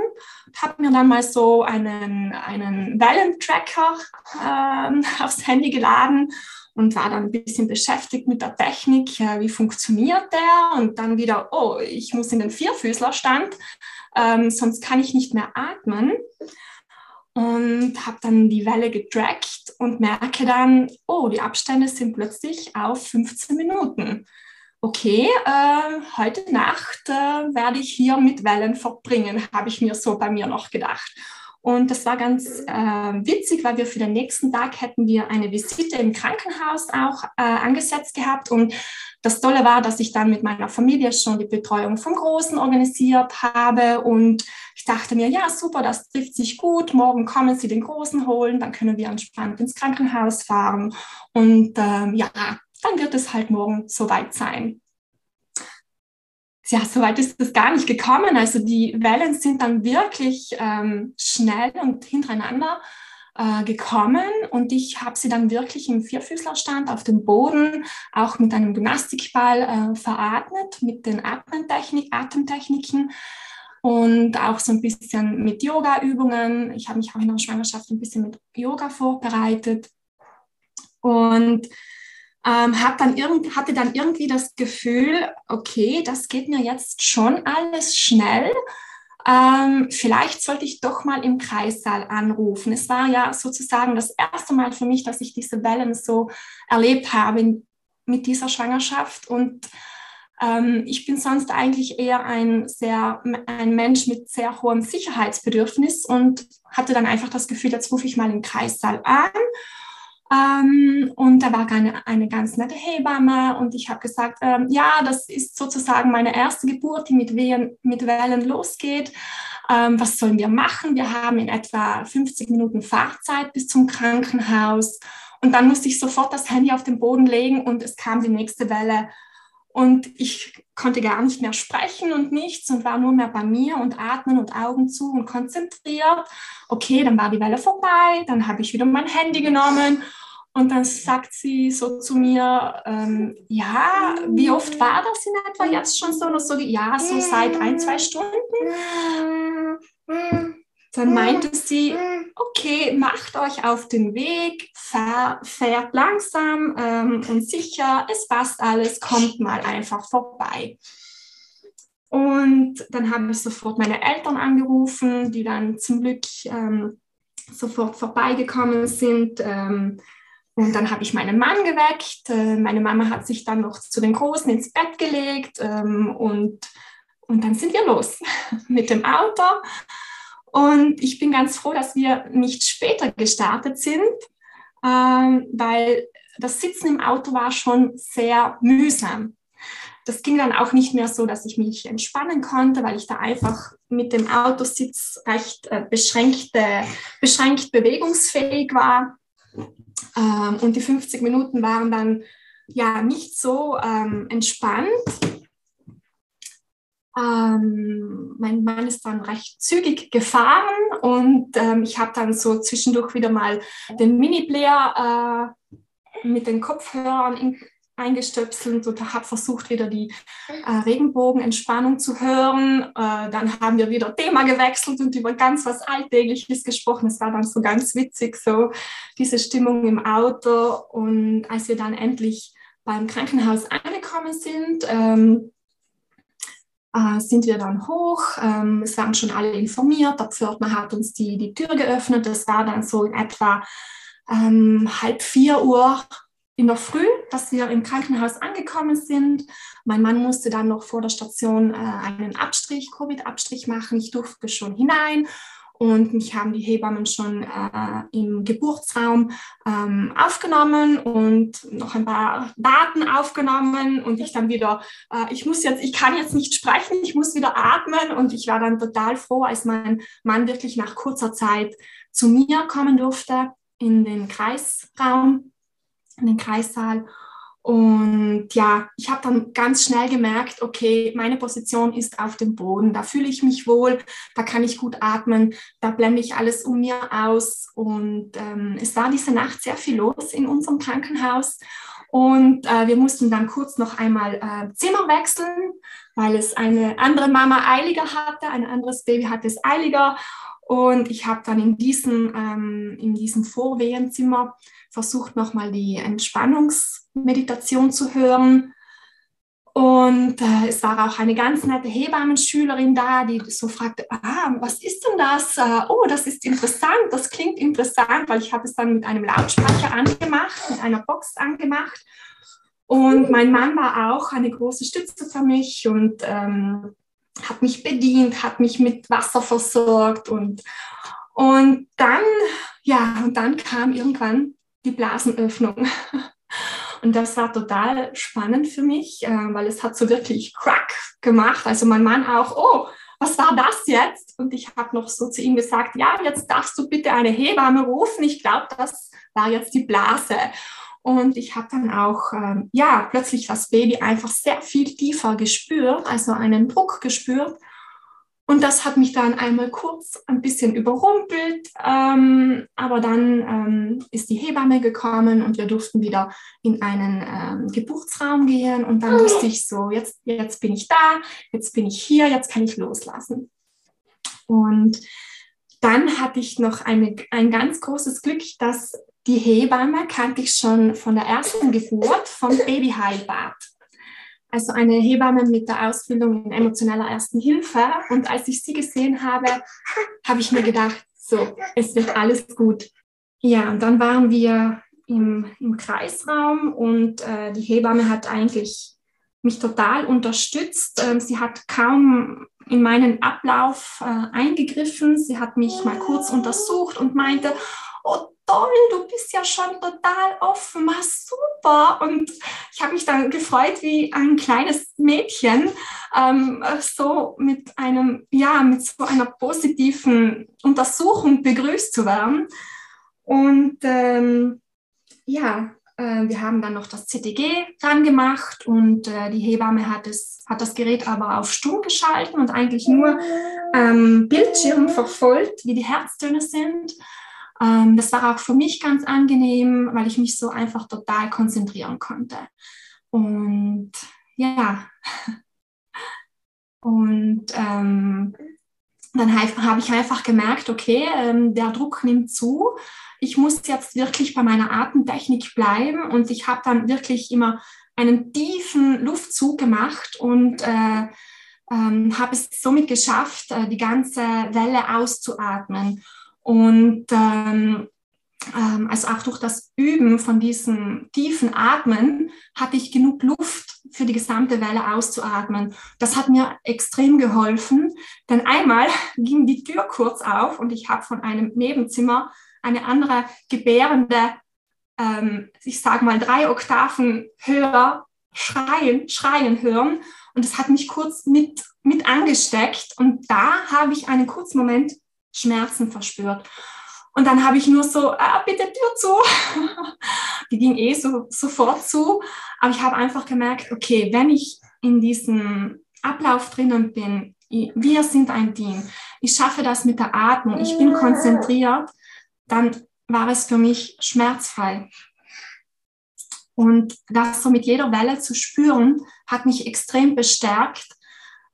Habe mir dann mal so einen, einen Wellentracker äh, aufs Handy geladen und war dann ein bisschen beschäftigt mit der Technik, äh, wie funktioniert der? Und dann wieder, oh, ich muss in den Vierfüßlerstand, ähm, sonst kann ich nicht mehr atmen und habe dann die Welle getrackt und merke dann, oh, die Abstände sind plötzlich auf 15 Minuten. Okay, äh, heute Nacht äh, werde ich hier mit Wellen verbringen, habe ich mir so bei mir noch gedacht. Und das war ganz äh, witzig, weil wir für den nächsten Tag hätten wir eine Visite im Krankenhaus auch äh, angesetzt gehabt. Und das Tolle war, dass ich dann mit meiner Familie schon die Betreuung vom Großen organisiert habe. Und ich dachte mir, ja, super, das trifft sich gut. Morgen kommen Sie den Großen holen, dann können wir entspannt ins Krankenhaus fahren. Und ähm, ja, dann wird es halt morgen soweit sein ja, so weit ist es gar nicht gekommen. Also die Wellen sind dann wirklich ähm, schnell und hintereinander äh, gekommen und ich habe sie dann wirklich im Vierfüßlerstand auf dem Boden, auch mit einem Gymnastikball äh, veratmet, mit den Atemtechnik, Atemtechniken und auch so ein bisschen mit Yoga-Übungen. Ich habe mich auch in der Schwangerschaft ein bisschen mit Yoga vorbereitet und ähm, hab dann irgend, hatte dann irgendwie das Gefühl, okay, das geht mir jetzt schon alles schnell. Ähm, vielleicht sollte ich doch mal im Kreissaal anrufen. Es war ja sozusagen das erste Mal für mich, dass ich diese Wellen so erlebt habe mit dieser Schwangerschaft. Und ähm, ich bin sonst eigentlich eher ein, sehr, ein Mensch mit sehr hohem Sicherheitsbedürfnis und hatte dann einfach das Gefühl, jetzt rufe ich mal im Kreissaal an ähm, und da war eine, eine ganz nette Hebamme und ich habe gesagt, ähm, ja, das ist sozusagen meine erste Geburt, die mit, Wehen, mit Wellen losgeht. Ähm, was sollen wir machen? Wir haben in etwa 50 Minuten Fahrzeit bis zum Krankenhaus. Und dann musste ich sofort das Handy auf den Boden legen und es kam die nächste Welle. Und ich konnte gar nicht mehr sprechen und nichts und war nur mehr bei mir und atmen und Augen zu und konzentriert. Okay, dann war die Welle vorbei, dann habe ich wieder mein Handy genommen und dann sagt sie so zu mir, ähm, ja, wie oft war das in etwa jetzt schon so? Und so, ja, so seit ein, zwei Stunden. Dann meinte sie, okay, macht euch auf den Weg, fahr, fährt langsam ähm, und sicher, es passt alles, kommt mal einfach vorbei. Und dann habe ich sofort meine Eltern angerufen, die dann zum Glück ähm, sofort vorbeigekommen sind. Ähm, und dann habe ich meinen Mann geweckt. Äh, meine Mama hat sich dann noch zu den Großen ins Bett gelegt ähm, und, und dann sind wir los mit dem Auto. Und ich bin ganz froh, dass wir nicht später gestartet sind, ähm, weil das Sitzen im Auto war schon sehr mühsam. Das ging dann auch nicht mehr so, dass ich mich entspannen konnte, weil ich da einfach mit dem Autositz recht äh, beschränkte, beschränkt bewegungsfähig war. Ähm, und die 50 Minuten waren dann ja nicht so ähm, entspannt. Ähm, mein Mann ist dann recht zügig gefahren und ähm, ich habe dann so zwischendurch wieder mal den Mini-Player äh, mit den Kopfhörern in, eingestöpselt und habe versucht, wieder die äh, Regenbogenentspannung zu hören. Äh, dann haben wir wieder Thema gewechselt und über ganz was Alltägliches gesprochen. Es war dann so ganz witzig, so diese Stimmung im Auto. Und als wir dann endlich beim Krankenhaus angekommen sind, ähm, äh, sind wir dann hoch. Ähm, es waren schon alle informiert. Der Pförtner hat uns die, die Tür geöffnet. Es war dann so in etwa ähm, halb vier Uhr in der Früh, dass wir im Krankenhaus angekommen sind. Mein Mann musste dann noch vor der Station äh, einen Abstrich, Covid-Abstrich machen. Ich durfte schon hinein und mich haben die Hebammen schon äh, im Geburtsraum ähm, aufgenommen und noch ein paar Daten aufgenommen und ich dann wieder, äh, ich muss jetzt, ich kann jetzt nicht sprechen, ich muss wieder atmen. Und ich war dann total froh, als mein Mann wirklich nach kurzer Zeit zu mir kommen durfte in den Kreisraum, in den Kreissaal und ja, ich habe dann ganz schnell gemerkt, okay, meine Position ist auf dem Boden, da fühle ich mich wohl, da kann ich gut atmen, da blende ich alles um mir aus. Und ähm, es war diese Nacht sehr viel los in unserem Krankenhaus. Und äh, wir mussten dann kurz noch einmal äh, Zimmer wechseln, weil es eine andere Mama eiliger hatte, ein anderes Baby hatte es eiliger. Und ich habe dann in diesem, ähm, in diesem Vorwehenzimmer versucht, nochmal die Entspannungsmeditation zu hören. Und äh, es war auch eine ganz nette Hebammenschülerin da, die so fragte, ah, was ist denn das? Äh, oh, das ist interessant, das klingt interessant, weil ich habe es dann mit einem Lautsprecher angemacht, mit einer Box angemacht. Und mein Mann war auch eine große Stütze für mich und ähm, hat mich bedient, hat mich mit Wasser versorgt und, und dann, ja, und dann kam irgendwann die Blasenöffnung. Und das war total spannend für mich, äh, weil es hat so wirklich Crack gemacht. Also mein Mann auch, oh, was war das jetzt? Und ich habe noch so zu ihm gesagt, ja, jetzt darfst du bitte eine Hebamme rufen. Ich glaube, das war jetzt die Blase. Und ich habe dann auch, ähm, ja, plötzlich das Baby einfach sehr viel tiefer gespürt, also einen Druck gespürt. Und das hat mich dann einmal kurz ein bisschen überrumpelt, ähm, aber dann ähm, ist die Hebamme gekommen und wir durften wieder in einen ähm, Geburtsraum gehen und dann wusste ich so, jetzt, jetzt bin ich da, jetzt bin ich hier, jetzt kann ich loslassen. Und dann hatte ich noch eine, ein ganz großes Glück, dass die Hebamme kannte ich schon von der ersten Geburt vom Babyheilbad also eine Hebamme mit der Ausbildung in emotionaler Ersten Hilfe. Und als ich sie gesehen habe, habe ich mir gedacht, so, es wird alles gut. Ja, und dann waren wir im, im Kreisraum und äh, die Hebamme hat eigentlich mich total unterstützt. Ähm, sie hat kaum in meinen Ablauf äh, eingegriffen. Sie hat mich mal kurz untersucht und meinte, oh toll, du bist ja schon total offen, war super. Und ich habe mich dann gefreut wie ein kleines Mädchen, ähm, so mit einem, ja, mit so einer positiven Untersuchung begrüßt zu werden. Und ähm, ja, äh, wir haben dann noch das CTG dran gemacht und äh, die Hebamme hat, es, hat das Gerät aber auf stumm geschalten und eigentlich nur ähm, Bildschirm verfolgt, wie die Herztöne sind. Ähm, das war auch für mich ganz angenehm, weil ich mich so einfach total konzentrieren konnte. Und ja, und ähm, dann habe ich einfach gemerkt, okay, ähm, der Druck nimmt zu. Ich muss jetzt wirklich bei meiner Atemtechnik bleiben und ich habe dann wirklich immer einen tiefen Luftzug gemacht und äh, ähm, habe es somit geschafft, äh, die ganze Welle auszuatmen. Und ähm, also auch durch das Üben von diesem tiefen Atmen hatte ich genug Luft für die gesamte Welle auszuatmen. Das hat mir extrem geholfen, denn einmal ging die Tür kurz auf und ich habe von einem Nebenzimmer eine andere gebärende, ähm, ich sage mal drei Oktaven höher schreien, schreien hören und das hat mich kurz mit, mit angesteckt und da habe ich einen kurzen Moment Schmerzen verspürt. Und dann habe ich nur so, ah, bitte Tür zu. Die ging eh so, sofort zu. Aber ich habe einfach gemerkt, okay, wenn ich in diesem Ablauf drinnen bin, wir sind ein Team, ich schaffe das mit der Atmung, ich bin konzentriert, dann war es für mich schmerzfrei. Und das so mit jeder Welle zu spüren, hat mich extrem bestärkt.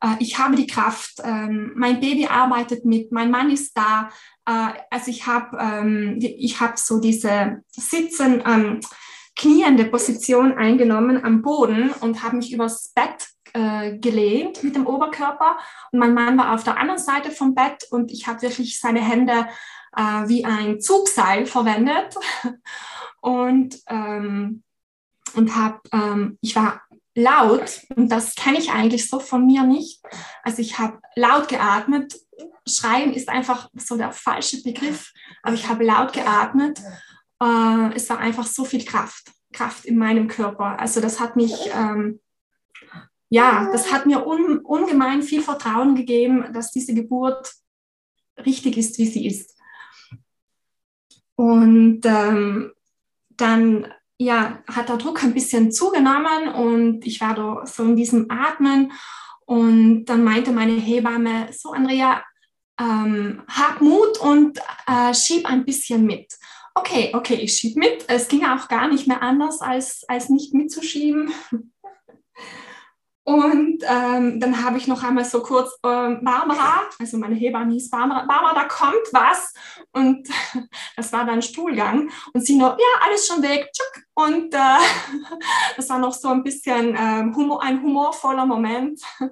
Äh, ich habe die Kraft, ähm, mein Baby arbeitet mit, mein Mann ist da. Äh, also ich habe ähm, ich hab so diese Sitzen, ähm, kniende Position eingenommen am Boden und habe mich übers Bett äh, gelehnt mit dem Oberkörper. Und mein Mann war auf der anderen Seite vom Bett und ich habe wirklich seine Hände äh, wie ein Zugseil verwendet. Und, ähm, und habe, ähm, ich war laut und das kenne ich eigentlich so von mir nicht. Also ich habe laut geatmet. Schreien ist einfach so der falsche Begriff, aber ich habe laut geatmet. Äh, es war einfach so viel Kraft, Kraft in meinem Körper. Also das hat mich ähm, ja, das hat mir un, ungemein viel Vertrauen gegeben, dass diese Geburt richtig ist, wie sie ist. Und ähm, dann ja, hat der Druck ein bisschen zugenommen und ich war da so in diesem Atmen. Und dann meinte meine Hebamme, so Andrea, ähm, hab Mut und äh, schieb ein bisschen mit. Okay, okay, ich schieb mit. Es ging auch gar nicht mehr anders, als, als nicht mitzuschieben. Und ähm, dann habe ich noch einmal so kurz, äh, Barbara, also meine Hebamme hieß Barbara, Barbara, da kommt was. Und das war dann Stuhlgang. Und sie nur, ja, alles schon weg. Und äh, das war noch so ein bisschen äh, Humor, ein humorvoller Moment.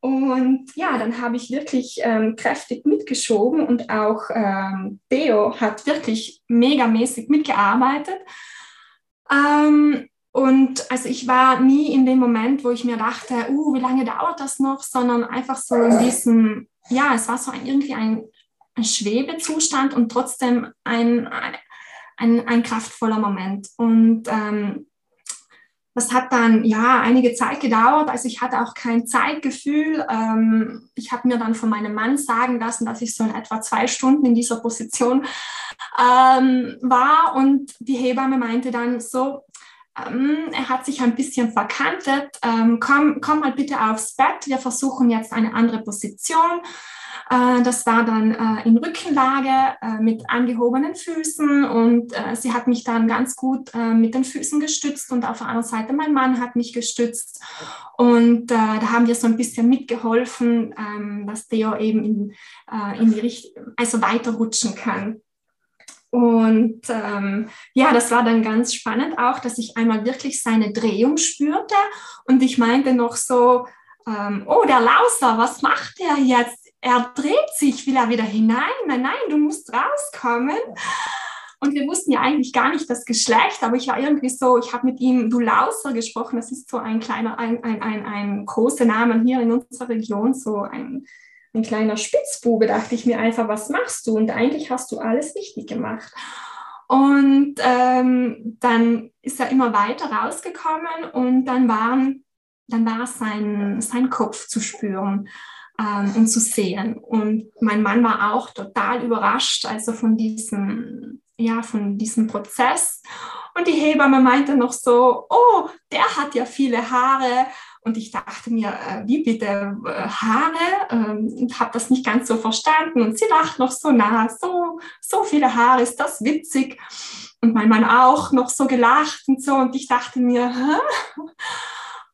Und ja, dann habe ich wirklich ähm, kräftig mitgeschoben und auch ähm, Deo hat wirklich megamäßig mitgearbeitet. Ähm, und also ich war nie in dem Moment, wo ich mir dachte, uh, wie lange dauert das noch, sondern einfach so in diesem, ja, es war so ein, irgendwie ein, ein Schwebezustand und trotzdem ein, ein, ein kraftvoller Moment. Und ähm, das hat dann ja einige Zeit gedauert. Also ich hatte auch kein Zeitgefühl. Ähm, ich habe mir dann von meinem Mann sagen lassen, dass ich so in etwa zwei Stunden in dieser Position ähm, war. Und die Hebamme meinte dann so, ähm, er hat sich ein bisschen verkantet. Ähm, komm, komm mal bitte aufs Bett. Wir versuchen jetzt eine andere Position. Äh, das war dann äh, in Rückenlage äh, mit angehobenen Füßen und äh, sie hat mich dann ganz gut äh, mit den Füßen gestützt und auf der anderen Seite mein Mann hat mich gestützt und äh, da haben wir so ein bisschen mitgeholfen, ähm, dass Theo eben in, in die Richtung, also weiterrutschen kann. Und ähm, ja, das war dann ganz spannend auch, dass ich einmal wirklich seine Drehung spürte und ich meinte noch so, ähm, oh, der Lauser, was macht er jetzt? Er dreht sich, will er wieder hinein? Nein, nein, du musst rauskommen. Und wir wussten ja eigentlich gar nicht das Geschlecht, aber ich war irgendwie so, ich habe mit ihm Du Lauser gesprochen, das ist so ein kleiner, ein, ein, ein, ein großer Name hier in unserer Region, so ein ein kleiner Spitzbube, dachte ich mir einfach, was machst du? Und eigentlich hast du alles richtig gemacht. Und ähm, dann ist er immer weiter rausgekommen und dann, waren, dann war sein, sein Kopf zu spüren ähm, und zu sehen. Und mein Mann war auch total überrascht, also von diesem, ja, von diesem Prozess. Und die Hebamme meinte noch so, oh, der hat ja viele Haare und ich dachte mir, äh, wie bitte äh, Haare? Ähm, und habe das nicht ganz so verstanden. Und sie lacht noch so nah, so, so viele Haare, ist das witzig? Und mein Mann auch noch so gelacht und so. Und ich dachte mir, Hä?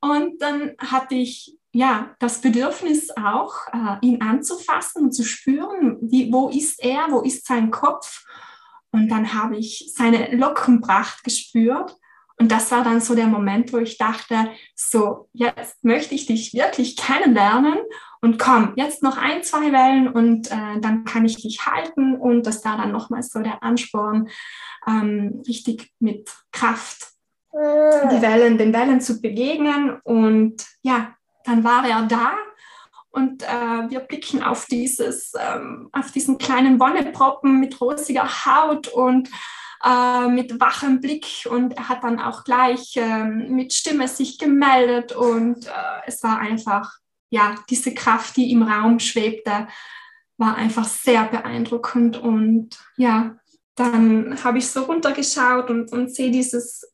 Und dann hatte ich ja das Bedürfnis auch, äh, ihn anzufassen und zu spüren, wie, wo ist er, wo ist sein Kopf. Und dann habe ich seine Lockenpracht gespürt und das war dann so der Moment, wo ich dachte, so, jetzt möchte ich dich wirklich kennenlernen und komm, jetzt noch ein, zwei Wellen und äh, dann kann ich dich halten. Und das war dann nochmal so der Ansporn, ähm, richtig mit Kraft die Wellen, den Wellen zu begegnen. Und ja, dann war er da. Und äh, wir blicken auf dieses, ähm, auf diesen kleinen Wonneproppen mit rosiger Haut und äh, mit wachem Blick und er hat dann auch gleich äh, mit Stimme sich gemeldet und äh, es war einfach, ja, diese Kraft, die im Raum schwebte, war einfach sehr beeindruckend und ja, dann habe ich so runtergeschaut und, und sehe dieses,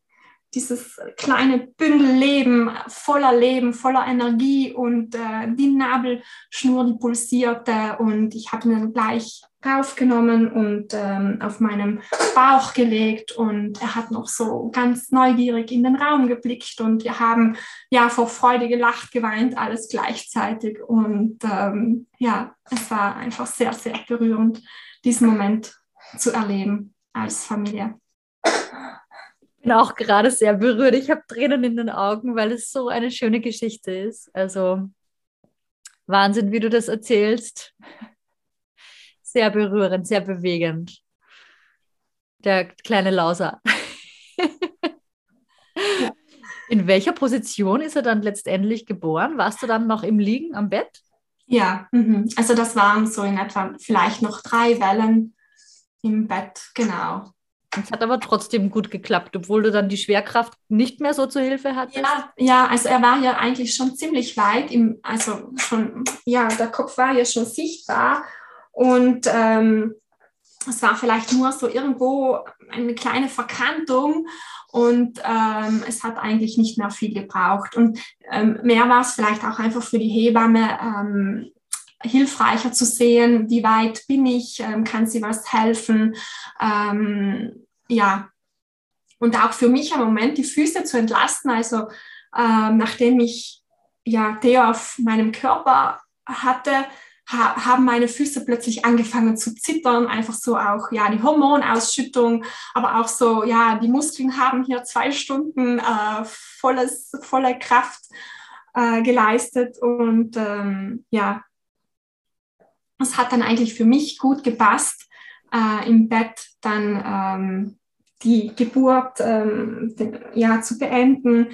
dieses kleine Bündel Leben, voller Leben, voller Energie und äh, die Nabelschnur, die pulsierte. Und ich habe ihn dann gleich raufgenommen und ähm, auf meinem Bauch gelegt. Und er hat noch so ganz neugierig in den Raum geblickt. Und wir haben ja vor Freude gelacht, geweint, alles gleichzeitig. Und ähm, ja, es war einfach sehr, sehr berührend, diesen Moment zu erleben als Familie. Bin auch gerade sehr berührt. Ich habe Tränen in den Augen, weil es so eine schöne Geschichte ist. Also Wahnsinn, wie du das erzählst sehr berührend, sehr bewegend. Der kleine Lauser. In welcher Position ist er dann letztendlich geboren? Warst du dann noch im Liegen am Bett? Ja, mhm. also das waren so in etwa vielleicht noch drei Wellen im Bett, genau. Es hat aber trotzdem gut geklappt, obwohl du dann die Schwerkraft nicht mehr so zur Hilfe hattest. Ja, ja, also er war ja eigentlich schon ziemlich weit, im, also schon, ja, der Kopf war ja schon sichtbar und ähm, es war vielleicht nur so irgendwo eine kleine Verkantung und ähm, es hat eigentlich nicht mehr viel gebraucht. Und ähm, mehr war es vielleicht auch einfach für die Hebamme ähm, hilfreicher zu sehen, wie weit bin ich, ähm, kann sie was helfen. Ja, und auch für mich im Moment die Füße zu entlasten. Also ähm, nachdem ich ja Theo auf meinem Körper hatte, ha haben meine Füße plötzlich angefangen zu zittern, einfach so auch, ja, die Hormonausschüttung, aber auch so, ja, die Muskeln haben hier zwei Stunden äh, volles, volle Kraft äh, geleistet. Und ähm, ja, es hat dann eigentlich für mich gut gepasst, äh, im Bett dann ähm, die Geburt ähm, ja, zu beenden.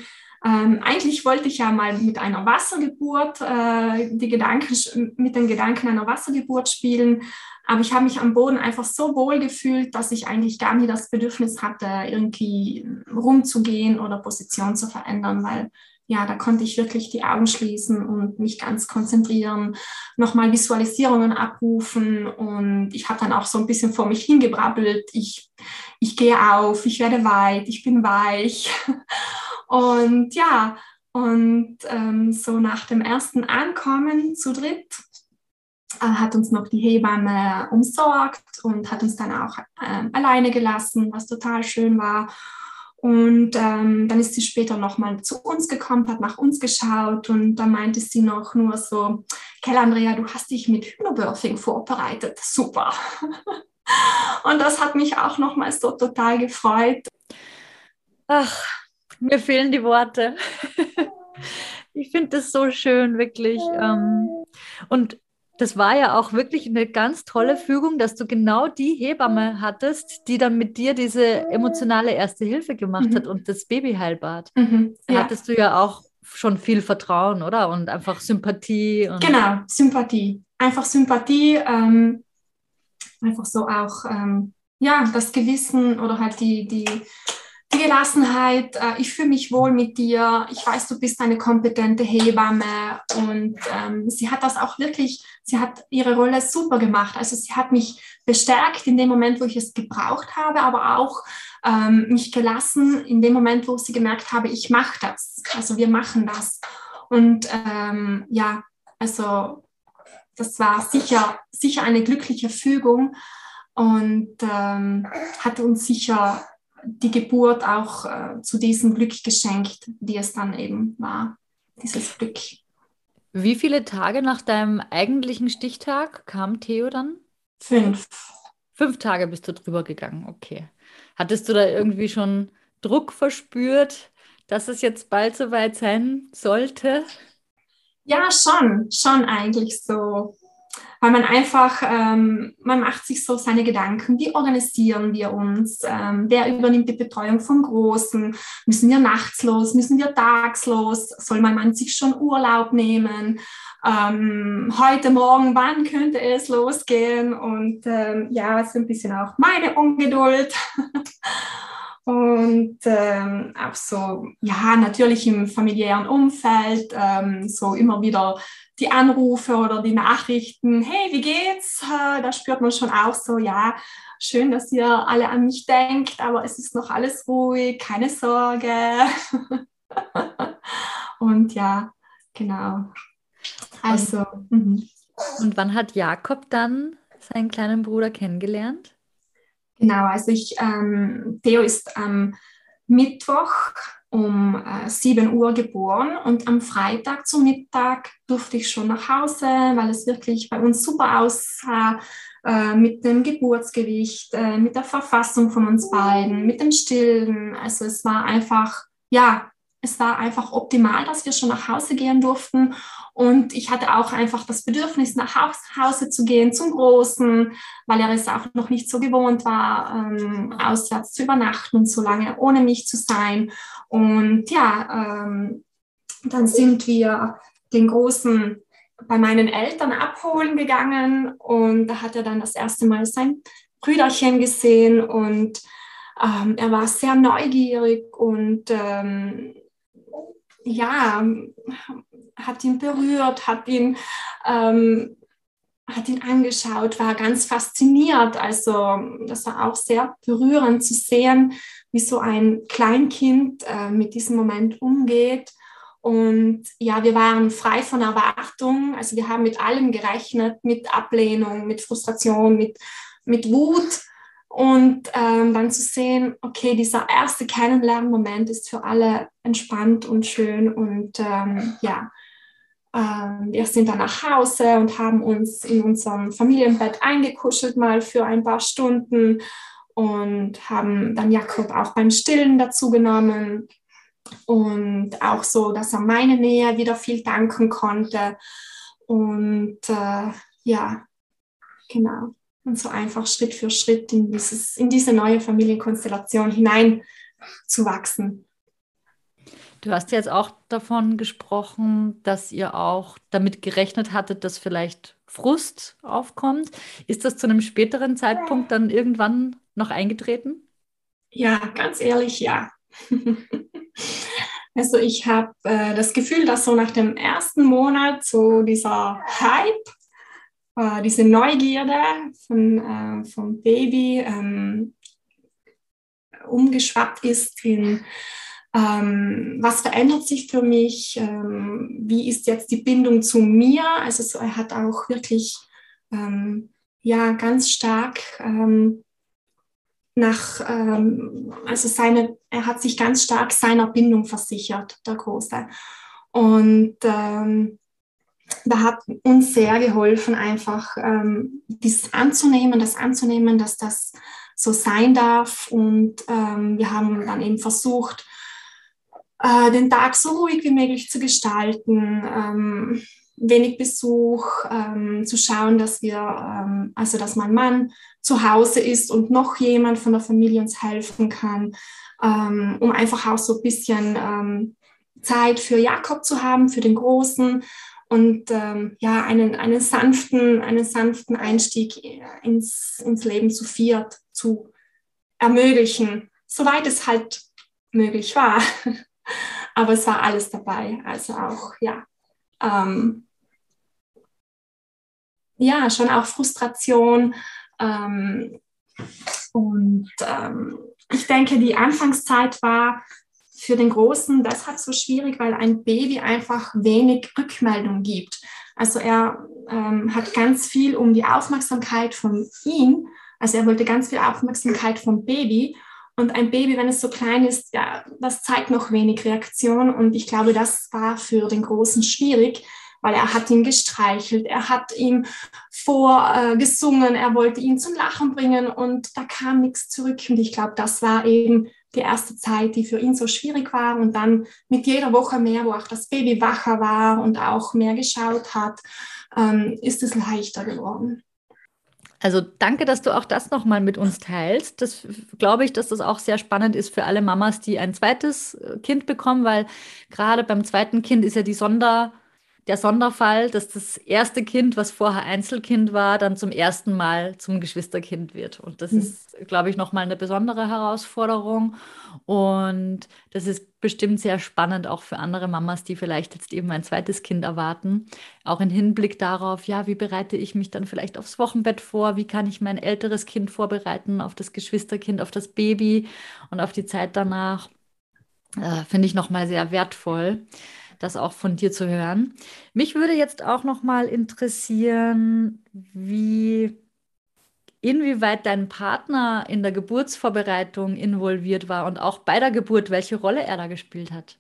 Ähm, eigentlich wollte ich ja mal mit einer Wassergeburt, äh, die Gedanken, mit den Gedanken einer Wassergeburt spielen, aber ich habe mich am Boden einfach so wohl gefühlt, dass ich eigentlich gar nie das Bedürfnis hatte, irgendwie rumzugehen oder Position zu verändern, weil ja, da konnte ich wirklich die Augen schließen und mich ganz konzentrieren, nochmal Visualisierungen abrufen und ich habe dann auch so ein bisschen vor mich hingebrabbelt. Ich, ich gehe auf, ich werde weit, ich bin weich. Und ja, und ähm, so nach dem ersten Ankommen zu dritt äh, hat uns noch die Hebamme umsorgt und hat uns dann auch äh, alleine gelassen, was total schön war. Und ähm, dann ist sie später nochmal zu uns gekommen, hat nach uns geschaut und dann meinte sie noch nur so, Kell Andrea, du hast dich mit Hypnobirthing vorbereitet. Super. und das hat mich auch nochmal so total gefreut. Ach, mir fehlen die Worte. ich finde das so schön, wirklich. Ähm, und das war ja auch wirklich eine ganz tolle Fügung, dass du genau die Hebamme hattest, die dann mit dir diese emotionale Erste Hilfe gemacht mhm. hat und das Babyheilbad. Mhm, ja. Da hattest du ja auch schon viel Vertrauen, oder? Und einfach Sympathie. Und genau, Sympathie. Einfach Sympathie, ähm, einfach so auch, ähm, ja, das Gewissen oder halt die, die Gelassenheit, äh, ich fühle mich wohl mit dir, ich weiß, du bist eine kompetente Hebamme und ähm, sie hat das auch wirklich, sie hat ihre Rolle super gemacht. Also sie hat mich bestärkt in dem Moment, wo ich es gebraucht habe, aber auch ähm, mich gelassen in dem Moment, wo sie gemerkt habe, ich mache das. Also wir machen das. Und ähm, ja, also das war sicher, sicher eine glückliche Fügung und ähm, hat uns sicher die Geburt auch äh, zu diesem Glück geschenkt, die es dann eben war, dieses Glück. Wie viele Tage nach deinem eigentlichen Stichtag kam Theo dann? Fünf. Fünf Tage bist du drüber gegangen, okay. Hattest du da irgendwie schon Druck verspürt, dass es jetzt bald soweit sein sollte? Ja, schon, schon eigentlich so weil man einfach, ähm, man macht sich so seine Gedanken, wie organisieren wir uns, ähm, wer übernimmt die Betreuung von Großen, müssen wir nachts los, müssen wir tags los, soll mein Mann sich schon Urlaub nehmen, ähm, heute Morgen, wann könnte es losgehen und ähm, ja, es ist ein bisschen auch meine Ungeduld. Und ähm, auch so, ja, natürlich im familiären Umfeld, ähm, so immer wieder die Anrufe oder die Nachrichten, hey, wie geht's? Da spürt man schon auch so, ja, schön, dass ihr alle an mich denkt, aber es ist noch alles ruhig, keine Sorge. Und ja, genau. Also. Und, mhm. und wann hat Jakob dann seinen kleinen Bruder kennengelernt? Genau, also ich, ähm, Theo ist am Mittwoch um äh, 7 Uhr geboren und am Freitag zum Mittag durfte ich schon nach Hause, weil es wirklich bei uns super aussah äh, mit dem Geburtsgewicht, äh, mit der Verfassung von uns beiden, mit dem Stillen. Also es war einfach, ja, es war einfach optimal, dass wir schon nach Hause gehen durften. Und ich hatte auch einfach das Bedürfnis, nach Hause zu gehen, zum Großen, weil er es auch noch nicht so gewohnt war, ähm, auswärts zu übernachten und so lange ohne mich zu sein. Und ja, ähm, dann sind wir den Großen bei meinen Eltern abholen gegangen und da hat er dann das erste Mal sein Brüderchen gesehen und ähm, er war sehr neugierig und ähm, ja, hat ihn berührt, hat ihn, ähm, hat ihn angeschaut, war ganz fasziniert. Also das war auch sehr berührend zu sehen, wie so ein Kleinkind äh, mit diesem Moment umgeht. Und ja, wir waren frei von Erwartung. Also wir haben mit allem gerechnet, mit Ablehnung, mit Frustration, mit, mit Wut. Und ähm, dann zu sehen, okay, dieser erste Kennenlernmoment ist für alle entspannt und schön. Und ähm, ja, ähm, wir sind dann nach Hause und haben uns in unserem Familienbett eingekuschelt mal für ein paar Stunden und haben dann Jakob auch beim Stillen dazu genommen. Und auch so, dass er meine Nähe wieder viel danken konnte. Und äh, ja, genau und so einfach Schritt für Schritt in, dieses, in diese neue Familienkonstellation hinein zu wachsen. Du hast jetzt auch davon gesprochen, dass ihr auch damit gerechnet hattet, dass vielleicht Frust aufkommt. Ist das zu einem späteren Zeitpunkt dann irgendwann noch eingetreten? Ja, ganz ehrlich, ja. also ich habe äh, das Gefühl, dass so nach dem ersten Monat so dieser Hype äh, diese Neugierde von, äh, vom Baby ähm, umgeschwappt ist in, ähm, was verändert sich für mich, ähm, wie ist jetzt die Bindung zu mir. Also so, er hat auch wirklich ähm, ja ganz stark ähm, nach, ähm, also seine, er hat sich ganz stark seiner Bindung versichert, der Große. Und ähm, da hat uns sehr geholfen, einfach ähm, dies anzunehmen, das anzunehmen, dass das so sein darf. Und ähm, wir haben dann eben versucht, äh, den Tag so ruhig wie möglich zu gestalten, ähm, wenig Besuch, ähm, zu schauen, dass wir, ähm, also dass mein Mann zu Hause ist und noch jemand von der Familie uns helfen kann, ähm, um einfach auch so ein bisschen Zeit für Jakob zu haben, für den Großen und ähm, ja, einen, einen, sanften, einen sanften Einstieg ins, ins Leben zu viert zu ermöglichen, soweit es halt möglich war. Aber es war alles dabei. Also auch, ja, ähm, ja, schon auch Frustration. Ähm, und ähm, ich denke, die Anfangszeit war für den Großen deshalb so schwierig, weil ein Baby einfach wenig Rückmeldung gibt. Also er ähm, hat ganz viel um die Aufmerksamkeit von ihm. Also er wollte ganz viel Aufmerksamkeit vom Baby. Und ein Baby, wenn es so klein ist, ja, das zeigt noch wenig Reaktion. Und ich glaube, das war für den Großen schwierig, weil er hat ihn gestreichelt, er hat ihm vorgesungen, äh, er wollte ihn zum Lachen bringen und da kam nichts zurück. Und ich glaube, das war eben die erste Zeit, die für ihn so schwierig war. Und dann mit jeder Woche mehr, wo auch das Baby wacher war und auch mehr geschaut hat, ähm, ist es leichter geworden. Also danke, dass du auch das nochmal mit uns teilst. Das glaube ich, dass das auch sehr spannend ist für alle Mamas, die ein zweites äh, Kind bekommen, weil gerade beim zweiten Kind ist ja die Sonder der Sonderfall, dass das erste Kind, was vorher Einzelkind war, dann zum ersten Mal zum Geschwisterkind wird. Und das mhm. ist, glaube ich, nochmal eine besondere Herausforderung. Und das ist bestimmt sehr spannend auch für andere Mamas, die vielleicht jetzt eben ein zweites Kind erwarten. Auch im Hinblick darauf, ja, wie bereite ich mich dann vielleicht aufs Wochenbett vor? Wie kann ich mein älteres Kind vorbereiten auf das Geschwisterkind, auf das Baby und auf die Zeit danach? Äh, Finde ich nochmal sehr wertvoll das auch von dir zu hören. Mich würde jetzt auch noch mal interessieren, wie inwieweit dein Partner in der Geburtsvorbereitung involviert war und auch bei der Geburt, welche Rolle er da gespielt hat.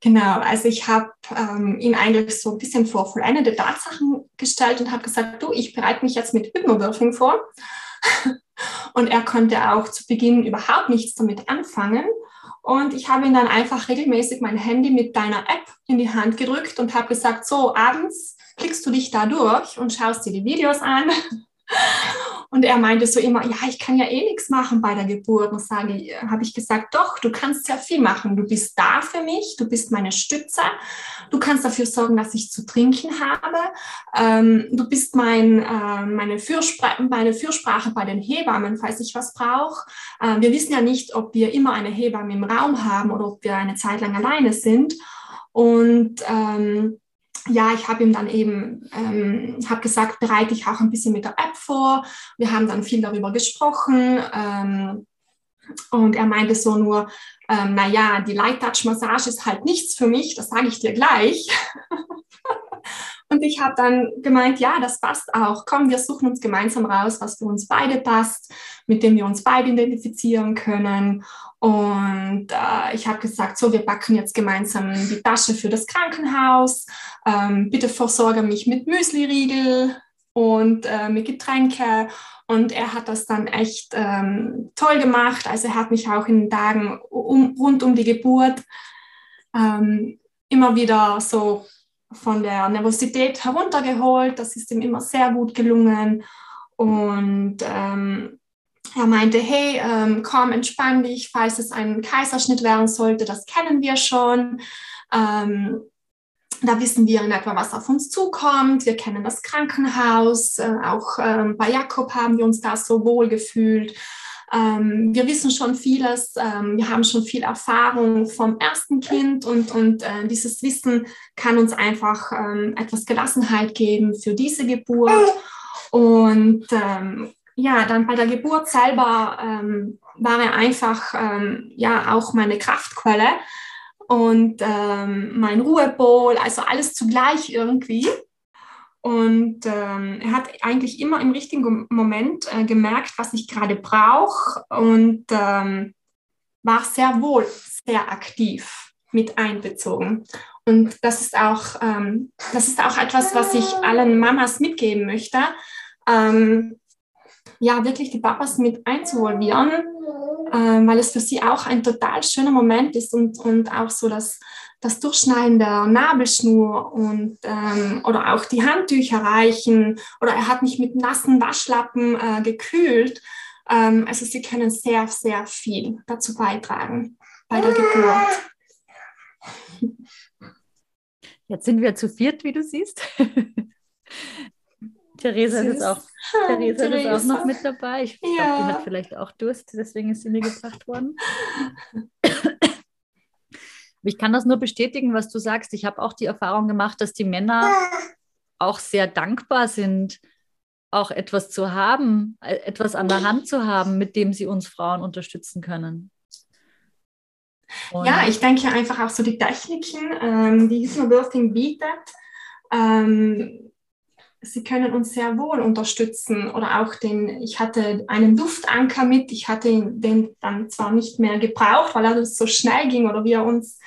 Genau, also ich habe ähm, ihn eigentlich so ein bisschen vor vollendete Tatsachen gestellt und habe gesagt, du, ich bereite mich jetzt mit Hypnobirthing vor. und er konnte auch zu Beginn überhaupt nichts damit anfangen. Und ich habe ihm dann einfach regelmäßig mein Handy mit deiner App in die Hand gedrückt und habe gesagt, so, abends klickst du dich da durch und schaust dir die Videos an. Und er meinte so immer, ja, ich kann ja eh nichts machen bei der Geburt. Und sage, habe ich gesagt, doch, du kannst sehr viel machen. Du bist da für mich, du bist meine Stütze. Du kannst dafür sorgen, dass ich zu trinken habe. Ähm, du bist mein, äh, meine, Fürspr meine Fürsprache bei den Hebammen, falls ich was brauche. Äh, wir wissen ja nicht, ob wir immer eine Hebamme im Raum haben oder ob wir eine Zeit lang alleine sind. Und ähm, ja, ich habe ihm dann eben, ähm, habe gesagt, bereite ich auch ein bisschen mit der App vor. Wir haben dann viel darüber gesprochen. Ähm, und er meinte so nur, ähm, naja, die Light Touch Massage ist halt nichts für mich, das sage ich dir gleich. und ich habe dann gemeint, ja, das passt auch. Komm, wir suchen uns gemeinsam raus, was für uns beide passt, mit dem wir uns beide identifizieren können. Und äh, ich habe gesagt, so, wir backen jetzt gemeinsam die Tasche für das Krankenhaus. Ähm, bitte versorge mich mit Müsli-Riegel und äh, mit Getränke. Und er hat das dann echt ähm, toll gemacht. Also er hat mich auch in den Tagen um, rund um die Geburt ähm, immer wieder so von der Nervosität heruntergeholt. Das ist ihm immer sehr gut gelungen. Und ähm, er meinte, hey, ähm, komm, entspann dich, falls es ein Kaiserschnitt werden sollte, das kennen wir schon. Ähm, da wissen wir in etwa, was auf uns zukommt. Wir kennen das Krankenhaus. Äh, auch ähm, bei Jakob haben wir uns da so wohl gefühlt. Ähm, wir wissen schon vieles. Ähm, wir haben schon viel Erfahrung vom ersten Kind und, und äh, dieses Wissen kann uns einfach ähm, etwas Gelassenheit geben für diese Geburt. Und ähm, ja, dann bei der Geburt selber ähm, war er einfach ähm, ja auch meine Kraftquelle und ähm, mein Ruhepol, also alles zugleich irgendwie. Und ähm, er hat eigentlich immer im richtigen Moment äh, gemerkt, was ich gerade brauche und ähm, war sehr wohl sehr aktiv mit einbezogen. Und das ist auch, ähm, das ist auch etwas, was ich allen Mamas mitgeben möchte. Ähm, ja, wirklich die Papas mit einzuvolvieren, äh, weil es für sie auch ein total schöner Moment ist und, und auch so das, das Durchschneiden der Nabelschnur und, ähm, oder auch die Handtücher reichen oder er hat mich mit nassen Waschlappen äh, gekühlt. Ähm, also sie können sehr, sehr viel dazu beitragen bei der Geburt. Jetzt sind wir zu viert, wie du siehst. Theresa ist, ist auch, Theresa, Theresa ist auch noch mit dabei. Ich ja. glaube, die hat vielleicht auch Durst, deswegen ist sie mir gebracht worden. ich kann das nur bestätigen, was du sagst. Ich habe auch die Erfahrung gemacht, dass die Männer auch sehr dankbar sind, auch etwas zu haben, äh, etwas an der Hand zu haben, mit dem sie uns Frauen unterstützen können. Und ja, ich denke einfach auch so die Techniken, ähm, die Hypnobirthing bietet. Ähm, sie können uns sehr wohl unterstützen. Oder auch den, ich hatte einen Duftanker mit, ich hatte den dann zwar nicht mehr gebraucht, weil er so schnell ging oder wir uns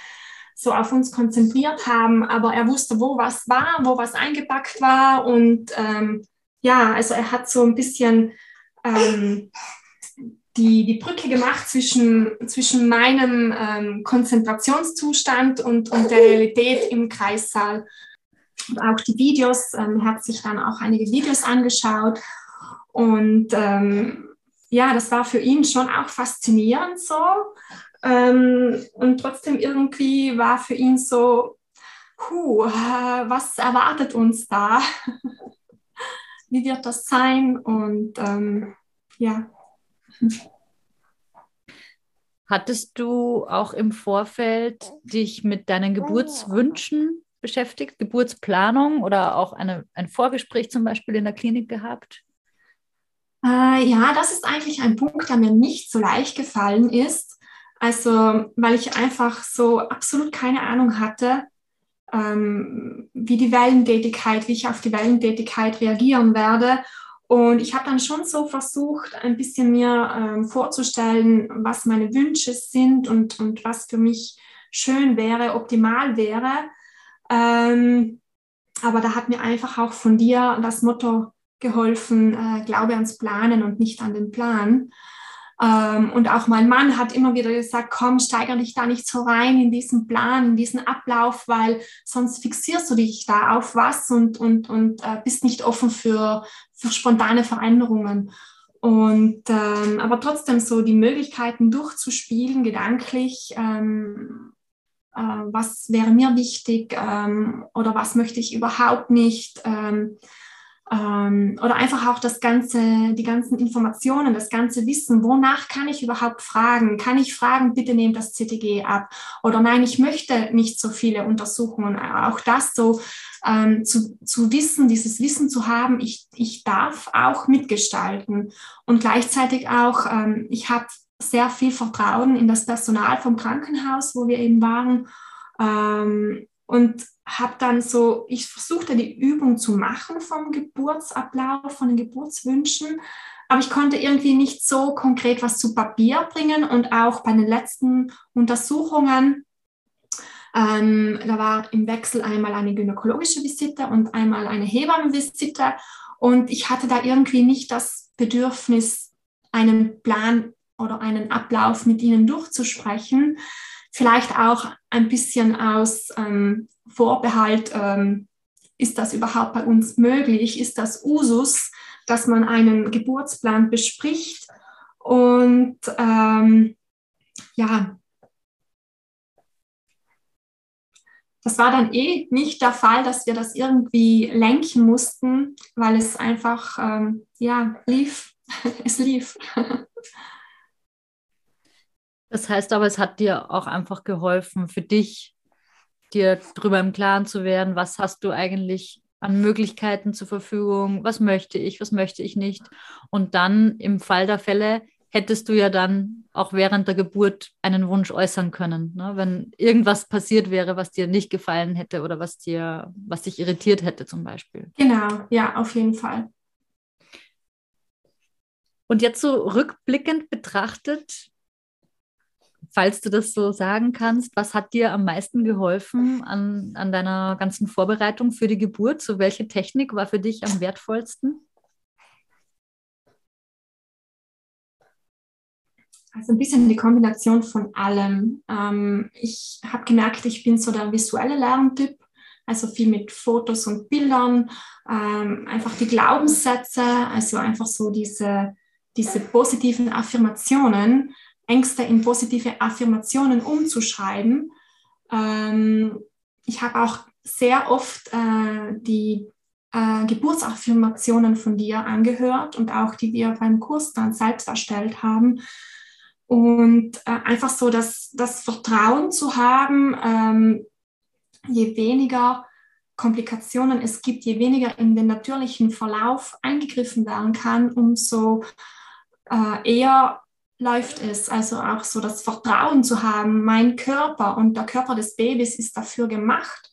so auf uns konzentriert haben, aber er wusste, wo was war, wo was eingepackt war. Und ähm, ja, also er hat so ein bisschen ähm, die, die Brücke gemacht zwischen, zwischen meinem ähm, Konzentrationszustand und, und der Realität im Kreissaal auch die Videos, ähm, hat sich dann auch einige Videos angeschaut und ähm, ja, das war für ihn schon auch faszinierend so ähm, und trotzdem irgendwie war für ihn so, puh, was erwartet uns da? Wie wird das sein? Und ähm, ja. Hattest du auch im Vorfeld dich mit deinen Geburtswünschen beschäftigt, Geburtsplanung oder auch eine, ein Vorgespräch zum Beispiel in der Klinik gehabt? Äh, ja, das ist eigentlich ein Punkt, der mir nicht so leicht gefallen ist. Also, weil ich einfach so absolut keine Ahnung hatte, ähm, wie die Wellentätigkeit, wie ich auf die Wellentätigkeit reagieren werde. Und ich habe dann schon so versucht, ein bisschen mir ähm, vorzustellen, was meine Wünsche sind und, und was für mich schön wäre, optimal wäre. Ähm, aber da hat mir einfach auch von dir das Motto geholfen, äh, glaube ans Planen und nicht an den Plan. Ähm, und auch mein Mann hat immer wieder gesagt, komm, steigere dich da nicht so rein in diesen Plan, in diesen Ablauf, weil sonst fixierst du dich da auf was und, und, und äh, bist nicht offen für, für spontane Veränderungen. Und ähm, aber trotzdem so die Möglichkeiten durchzuspielen, gedanklich, ähm, äh, was wäre mir wichtig ähm, oder was möchte ich überhaupt nicht. Ähm, ähm, oder einfach auch das ganze, die ganzen Informationen, das ganze Wissen, wonach kann ich überhaupt fragen? Kann ich fragen, bitte nehmt das CTG ab? Oder nein, ich möchte nicht so viele Untersuchungen. Auch das so ähm, zu, zu wissen, dieses Wissen zu haben, ich, ich darf auch mitgestalten. Und gleichzeitig auch, ähm, ich habe sehr viel Vertrauen in das Personal vom Krankenhaus, wo wir eben waren. Ähm, und habe dann so, ich versuchte die Übung zu machen vom Geburtsablauf, von den Geburtswünschen, aber ich konnte irgendwie nicht so konkret was zu Papier bringen und auch bei den letzten Untersuchungen, ähm, da war im Wechsel einmal eine gynäkologische Visite und einmal eine Hebammenvisite und ich hatte da irgendwie nicht das Bedürfnis, einen Plan oder einen Ablauf mit ihnen durchzusprechen. Vielleicht auch ein bisschen aus ähm, Vorbehalt, ähm, ist das überhaupt bei uns möglich? Ist das Usus, dass man einen Geburtsplan bespricht? Und ähm, ja, das war dann eh nicht der Fall, dass wir das irgendwie lenken mussten, weil es einfach, ähm, ja, lief. es lief. Das heißt aber, es hat dir auch einfach geholfen, für dich dir darüber im Klaren zu werden, was hast du eigentlich an Möglichkeiten zur Verfügung, was möchte ich, was möchte ich nicht. Und dann im Fall der Fälle hättest du ja dann auch während der Geburt einen Wunsch äußern können, ne? wenn irgendwas passiert wäre, was dir nicht gefallen hätte oder was dir, was dich irritiert hätte zum Beispiel. Genau, ja, auf jeden Fall. Und jetzt so rückblickend betrachtet, falls du das so sagen kannst, was hat dir am meisten geholfen an, an deiner ganzen Vorbereitung für die Geburt? So welche Technik war für dich am wertvollsten? Also ein bisschen die Kombination von allem. Ähm, ich habe gemerkt, ich bin so der visuelle Lerntyp, also viel mit Fotos und Bildern, ähm, einfach die Glaubenssätze, also einfach so diese, diese positiven Affirmationen Ängste in positive Affirmationen umzuschreiben. Ähm, ich habe auch sehr oft äh, die äh, Geburtsaffirmationen von dir angehört und auch die wir beim Kurs dann selbst erstellt haben. Und äh, einfach so das, das Vertrauen zu haben, ähm, je weniger Komplikationen es gibt, je weniger in den natürlichen Verlauf eingegriffen werden kann, umso äh, eher läuft es. Also auch so das Vertrauen zu haben, mein Körper und der Körper des Babys ist dafür gemacht,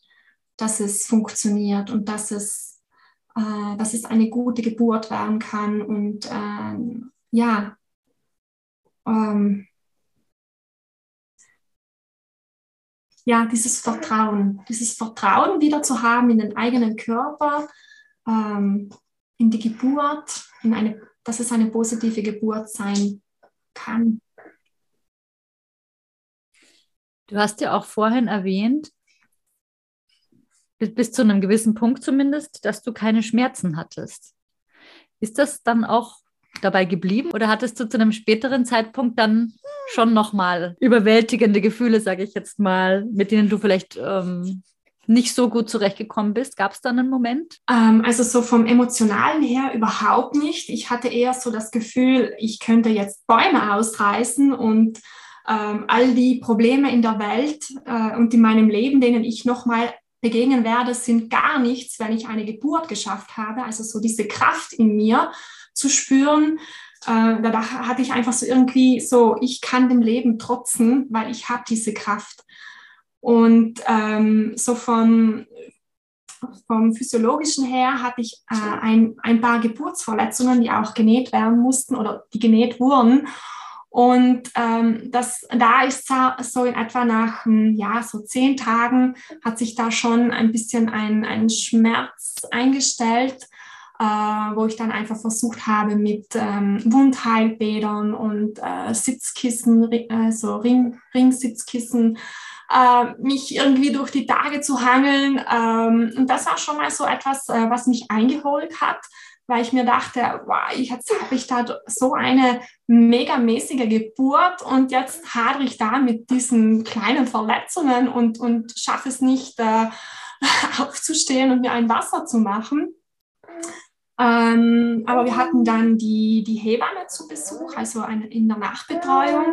dass es funktioniert und dass es, äh, dass es eine gute Geburt werden kann. Und äh, ja, ähm, ja, dieses Vertrauen, dieses Vertrauen wieder zu haben in den eigenen Körper, ähm, in die Geburt, in eine, dass es eine positive Geburt sein kann. Du hast ja auch vorhin erwähnt, bis, zu einem gewissen Punkt zumindest, dass du keine Schmerzen hattest. Ist das dann auch dabei geblieben oder hattest du zu einem späteren Zeitpunkt dann schon nochmal überwältigende Gefühle, sage ich jetzt mal, mit denen du vielleicht ähm, nicht so gut zurechtgekommen bist? Gab es da einen Moment? Ähm, also so vom emotionalen her überhaupt nicht. Ich hatte eher so das Gefühl, ich könnte jetzt Bäume ausreißen und ähm, all die Probleme in der Welt äh, und in meinem Leben, denen ich nochmal begegnen werde, sind gar nichts, wenn ich eine Geburt geschafft habe. Also so diese Kraft in mir zu spüren, äh, da hatte ich einfach so irgendwie so, ich kann dem Leben trotzen, weil ich habe diese Kraft. Und ähm, so von, vom physiologischen her hatte ich äh, ein, ein paar Geburtsverletzungen, die auch genäht werden mussten oder die genäht wurden. Und ähm, das, da ist so in etwa nach hm, ja, so zehn Tagen hat sich da schon ein bisschen ein, ein Schmerz eingestellt, äh, wo ich dann einfach versucht habe mit ähm, Wundheilbädern und äh, Sitzkissen, äh, so Ring, Ringsitzkissen, äh, mich irgendwie durch die Tage zu hangeln. Ähm, und das war schon mal so etwas, äh, was mich eingeholt hat, weil ich mir dachte, wow, jetzt habe ich da so eine megamäßige Geburt und jetzt hadere ich da mit diesen kleinen Verletzungen und, und schaffe es nicht, äh, aufzustehen und mir ein Wasser zu machen. Ähm, aber wir hatten dann die, die Hebamme zu Besuch, also eine, in der Nachbetreuung.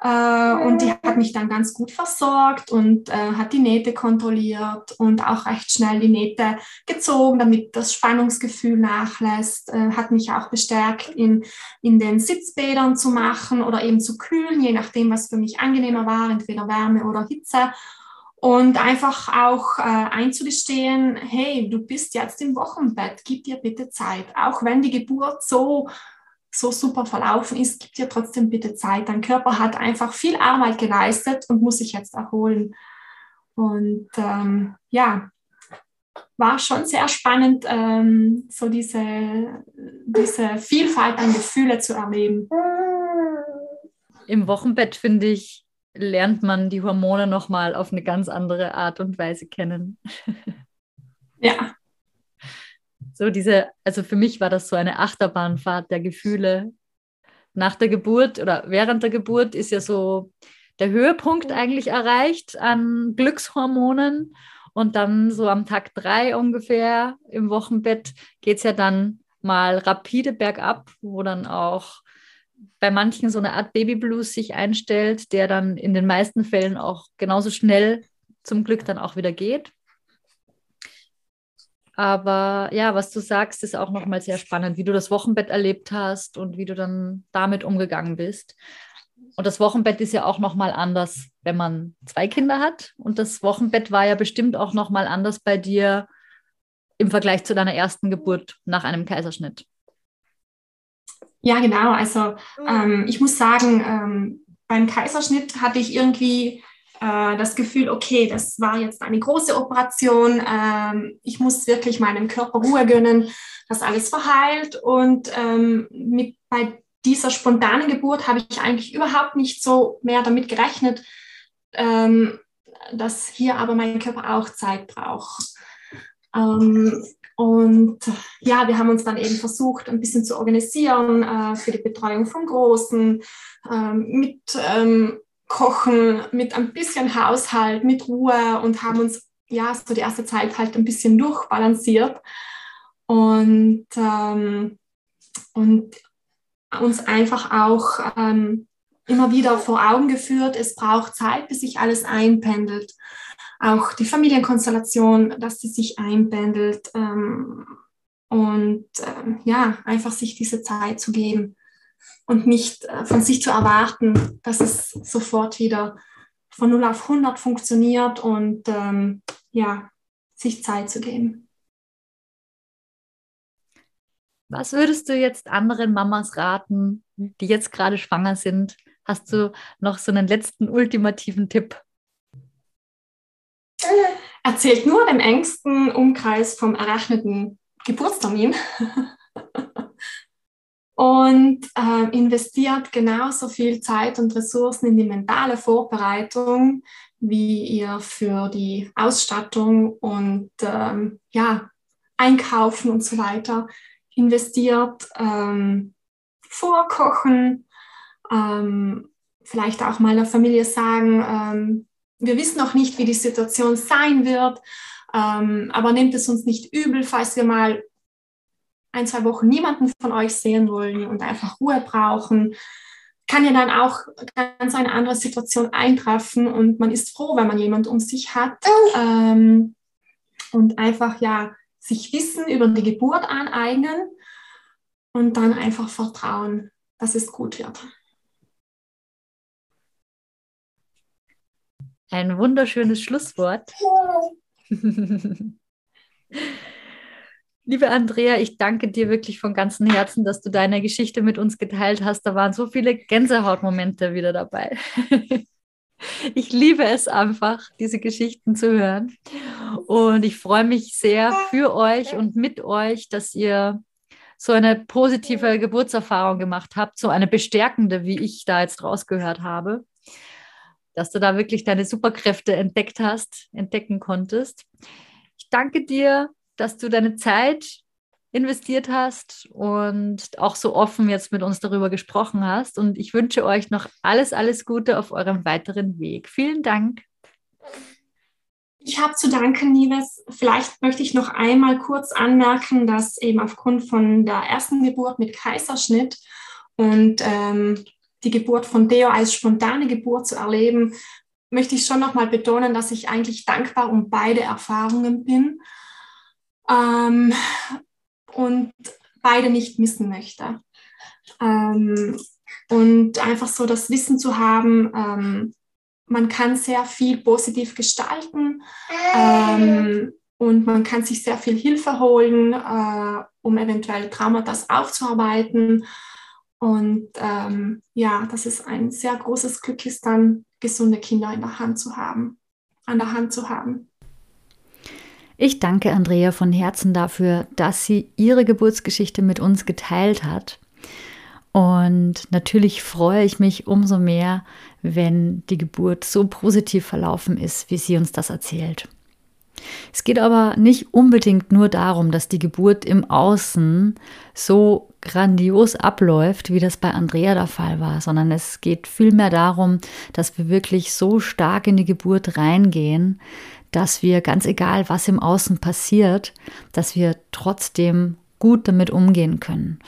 Äh, und die hat mich dann ganz gut versorgt und äh, hat die Nähte kontrolliert und auch recht schnell die Nähte gezogen, damit das Spannungsgefühl nachlässt. Äh, hat mich auch bestärkt, in, in den Sitzbädern zu machen oder eben zu kühlen, je nachdem, was für mich angenehmer war, entweder Wärme oder Hitze und einfach auch äh, einzugestehen, hey, du bist jetzt im Wochenbett, gib dir bitte Zeit. Auch wenn die Geburt so, so super verlaufen ist, gib dir trotzdem bitte Zeit. Dein Körper hat einfach viel Arbeit geleistet und muss sich jetzt erholen. Und ähm, ja, war schon sehr spannend, ähm, so diese, diese Vielfalt an Gefühle zu erleben. Im Wochenbett finde ich lernt man die Hormone nochmal auf eine ganz andere Art und Weise kennen. Ja. So diese, also für mich war das so eine Achterbahnfahrt der Gefühle. Nach der Geburt oder während der Geburt ist ja so der Höhepunkt eigentlich erreicht an Glückshormonen. Und dann so am Tag drei ungefähr im Wochenbett geht es ja dann mal rapide bergab, wo dann auch bei manchen so eine Art Babyblues sich einstellt, der dann in den meisten Fällen auch genauso schnell zum Glück dann auch wieder geht. Aber ja, was du sagst, ist auch nochmal sehr spannend, wie du das Wochenbett erlebt hast und wie du dann damit umgegangen bist. Und das Wochenbett ist ja auch nochmal anders, wenn man zwei Kinder hat. Und das Wochenbett war ja bestimmt auch nochmal anders bei dir im Vergleich zu deiner ersten Geburt nach einem Kaiserschnitt. Ja, genau. Also ähm, ich muss sagen, ähm, beim Kaiserschnitt hatte ich irgendwie äh, das Gefühl, okay, das war jetzt eine große Operation. Ähm, ich muss wirklich meinem Körper Ruhe gönnen, dass alles verheilt. Und ähm, mit, bei dieser spontanen Geburt habe ich eigentlich überhaupt nicht so mehr damit gerechnet, ähm, dass hier aber mein Körper auch Zeit braucht. Und ja, wir haben uns dann eben versucht, ein bisschen zu organisieren äh, für die Betreuung von Großen, ähm, mit ähm, Kochen, mit ein bisschen Haushalt, mit Ruhe und haben uns ja so die erste Zeit halt ein bisschen durchbalanciert. Und, ähm, und uns einfach auch ähm, immer wieder vor Augen geführt, es braucht Zeit, bis sich alles einpendelt auch die Familienkonstellation, dass sie sich einbändelt ähm, und ähm, ja, einfach sich diese Zeit zu geben und nicht äh, von sich zu erwarten, dass es sofort wieder von 0 auf 100 funktioniert und ähm, ja, sich Zeit zu geben. Was würdest du jetzt anderen Mamas raten, die jetzt gerade schwanger sind? Hast du noch so einen letzten ultimativen Tipp? Erzählt nur dem engsten Umkreis vom errechneten Geburtstermin und äh, investiert genauso viel Zeit und Ressourcen in die mentale Vorbereitung, wie ihr für die Ausstattung und ähm, ja, Einkaufen und so weiter investiert. Ähm, vorkochen, ähm, vielleicht auch mal der Familie sagen, ähm, wir wissen noch nicht, wie die Situation sein wird, ähm, aber nehmt es uns nicht übel, falls wir mal ein, zwei Wochen niemanden von euch sehen wollen und einfach Ruhe brauchen. Kann ja dann auch ganz eine andere Situation eintreffen und man ist froh, wenn man jemanden um sich hat ähm, und einfach ja sich Wissen über die Geburt aneignen und dann einfach vertrauen, dass es gut wird. Ein wunderschönes Schlusswort. Liebe Andrea, ich danke dir wirklich von ganzem Herzen, dass du deine Geschichte mit uns geteilt hast. Da waren so viele Gänsehautmomente wieder dabei. Ich liebe es einfach, diese Geschichten zu hören. Und ich freue mich sehr für euch und mit euch, dass ihr so eine positive Geburtserfahrung gemacht habt, so eine bestärkende, wie ich da jetzt rausgehört habe dass du da wirklich deine Superkräfte entdeckt hast, entdecken konntest. Ich danke dir, dass du deine Zeit investiert hast und auch so offen jetzt mit uns darüber gesprochen hast. Und ich wünsche euch noch alles, alles Gute auf eurem weiteren Weg. Vielen Dank. Ich habe zu danken, Nives. Vielleicht möchte ich noch einmal kurz anmerken, dass eben aufgrund von der ersten Geburt mit Kaiserschnitt und ähm, die Geburt von Deo als spontane Geburt zu erleben, möchte ich schon nochmal betonen, dass ich eigentlich dankbar um beide Erfahrungen bin ähm, und beide nicht missen möchte. Ähm, und einfach so das Wissen zu haben, ähm, man kann sehr viel positiv gestalten ähm, und man kann sich sehr viel Hilfe holen, äh, um eventuell Traumata aufzuarbeiten und ähm, ja, dass es ein sehr großes Glück ist, dann gesunde Kinder in der Hand zu haben, an der Hand zu haben. Ich danke Andrea von Herzen dafür, dass sie ihre Geburtsgeschichte mit uns geteilt hat. Und natürlich freue ich mich umso mehr, wenn die Geburt so positiv verlaufen ist, wie sie uns das erzählt. Es geht aber nicht unbedingt nur darum, dass die Geburt im Außen so grandios abläuft, wie das bei Andrea der Fall war, sondern es geht vielmehr darum, dass wir wirklich so stark in die Geburt reingehen, dass wir ganz egal, was im Außen passiert, dass wir trotzdem gut damit umgehen können.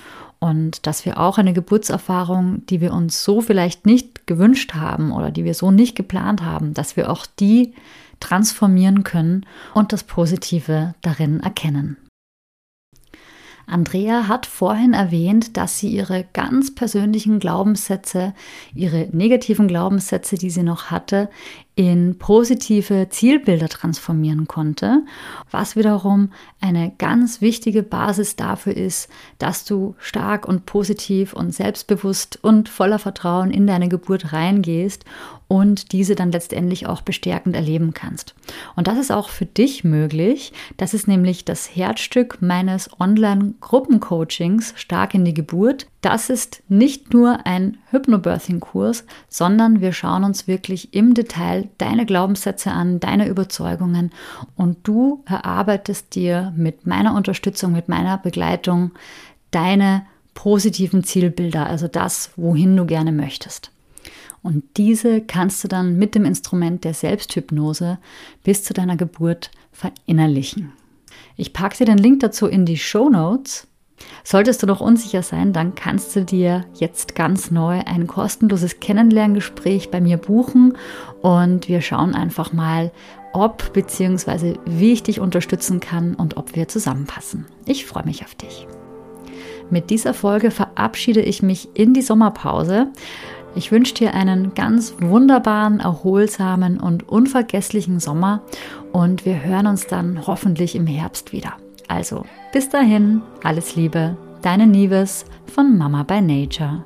Und dass wir auch eine Geburtserfahrung, die wir uns so vielleicht nicht gewünscht haben oder die wir so nicht geplant haben, dass wir auch die transformieren können und das Positive darin erkennen. Andrea hat vorhin erwähnt, dass sie ihre ganz persönlichen Glaubenssätze, ihre negativen Glaubenssätze, die sie noch hatte, in positive Zielbilder transformieren konnte, was wiederum eine ganz wichtige Basis dafür ist, dass du stark und positiv und selbstbewusst und voller Vertrauen in deine Geburt reingehst und diese dann letztendlich auch bestärkend erleben kannst. Und das ist auch für dich möglich. Das ist nämlich das Herzstück meines Online-Gruppencoachings Stark in die Geburt. Das ist nicht nur ein Hypnobirthing-Kurs, sondern wir schauen uns wirklich im Detail deine Glaubenssätze an, deine Überzeugungen und du erarbeitest dir mit meiner Unterstützung, mit meiner Begleitung deine positiven Zielbilder, also das, wohin du gerne möchtest. Und diese kannst du dann mit dem Instrument der Selbsthypnose bis zu deiner Geburt verinnerlichen. Ich packe dir den Link dazu in die Show Notes. Solltest du noch unsicher sein, dann kannst du dir jetzt ganz neu ein kostenloses Kennenlerngespräch bei mir buchen und wir schauen einfach mal, ob bzw. wie ich dich unterstützen kann und ob wir zusammenpassen. Ich freue mich auf dich. Mit dieser Folge verabschiede ich mich in die Sommerpause. Ich wünsche dir einen ganz wunderbaren, erholsamen und unvergesslichen Sommer und wir hören uns dann hoffentlich im Herbst wieder. Also bis dahin, alles Liebe, deine Nieves von Mama by Nature.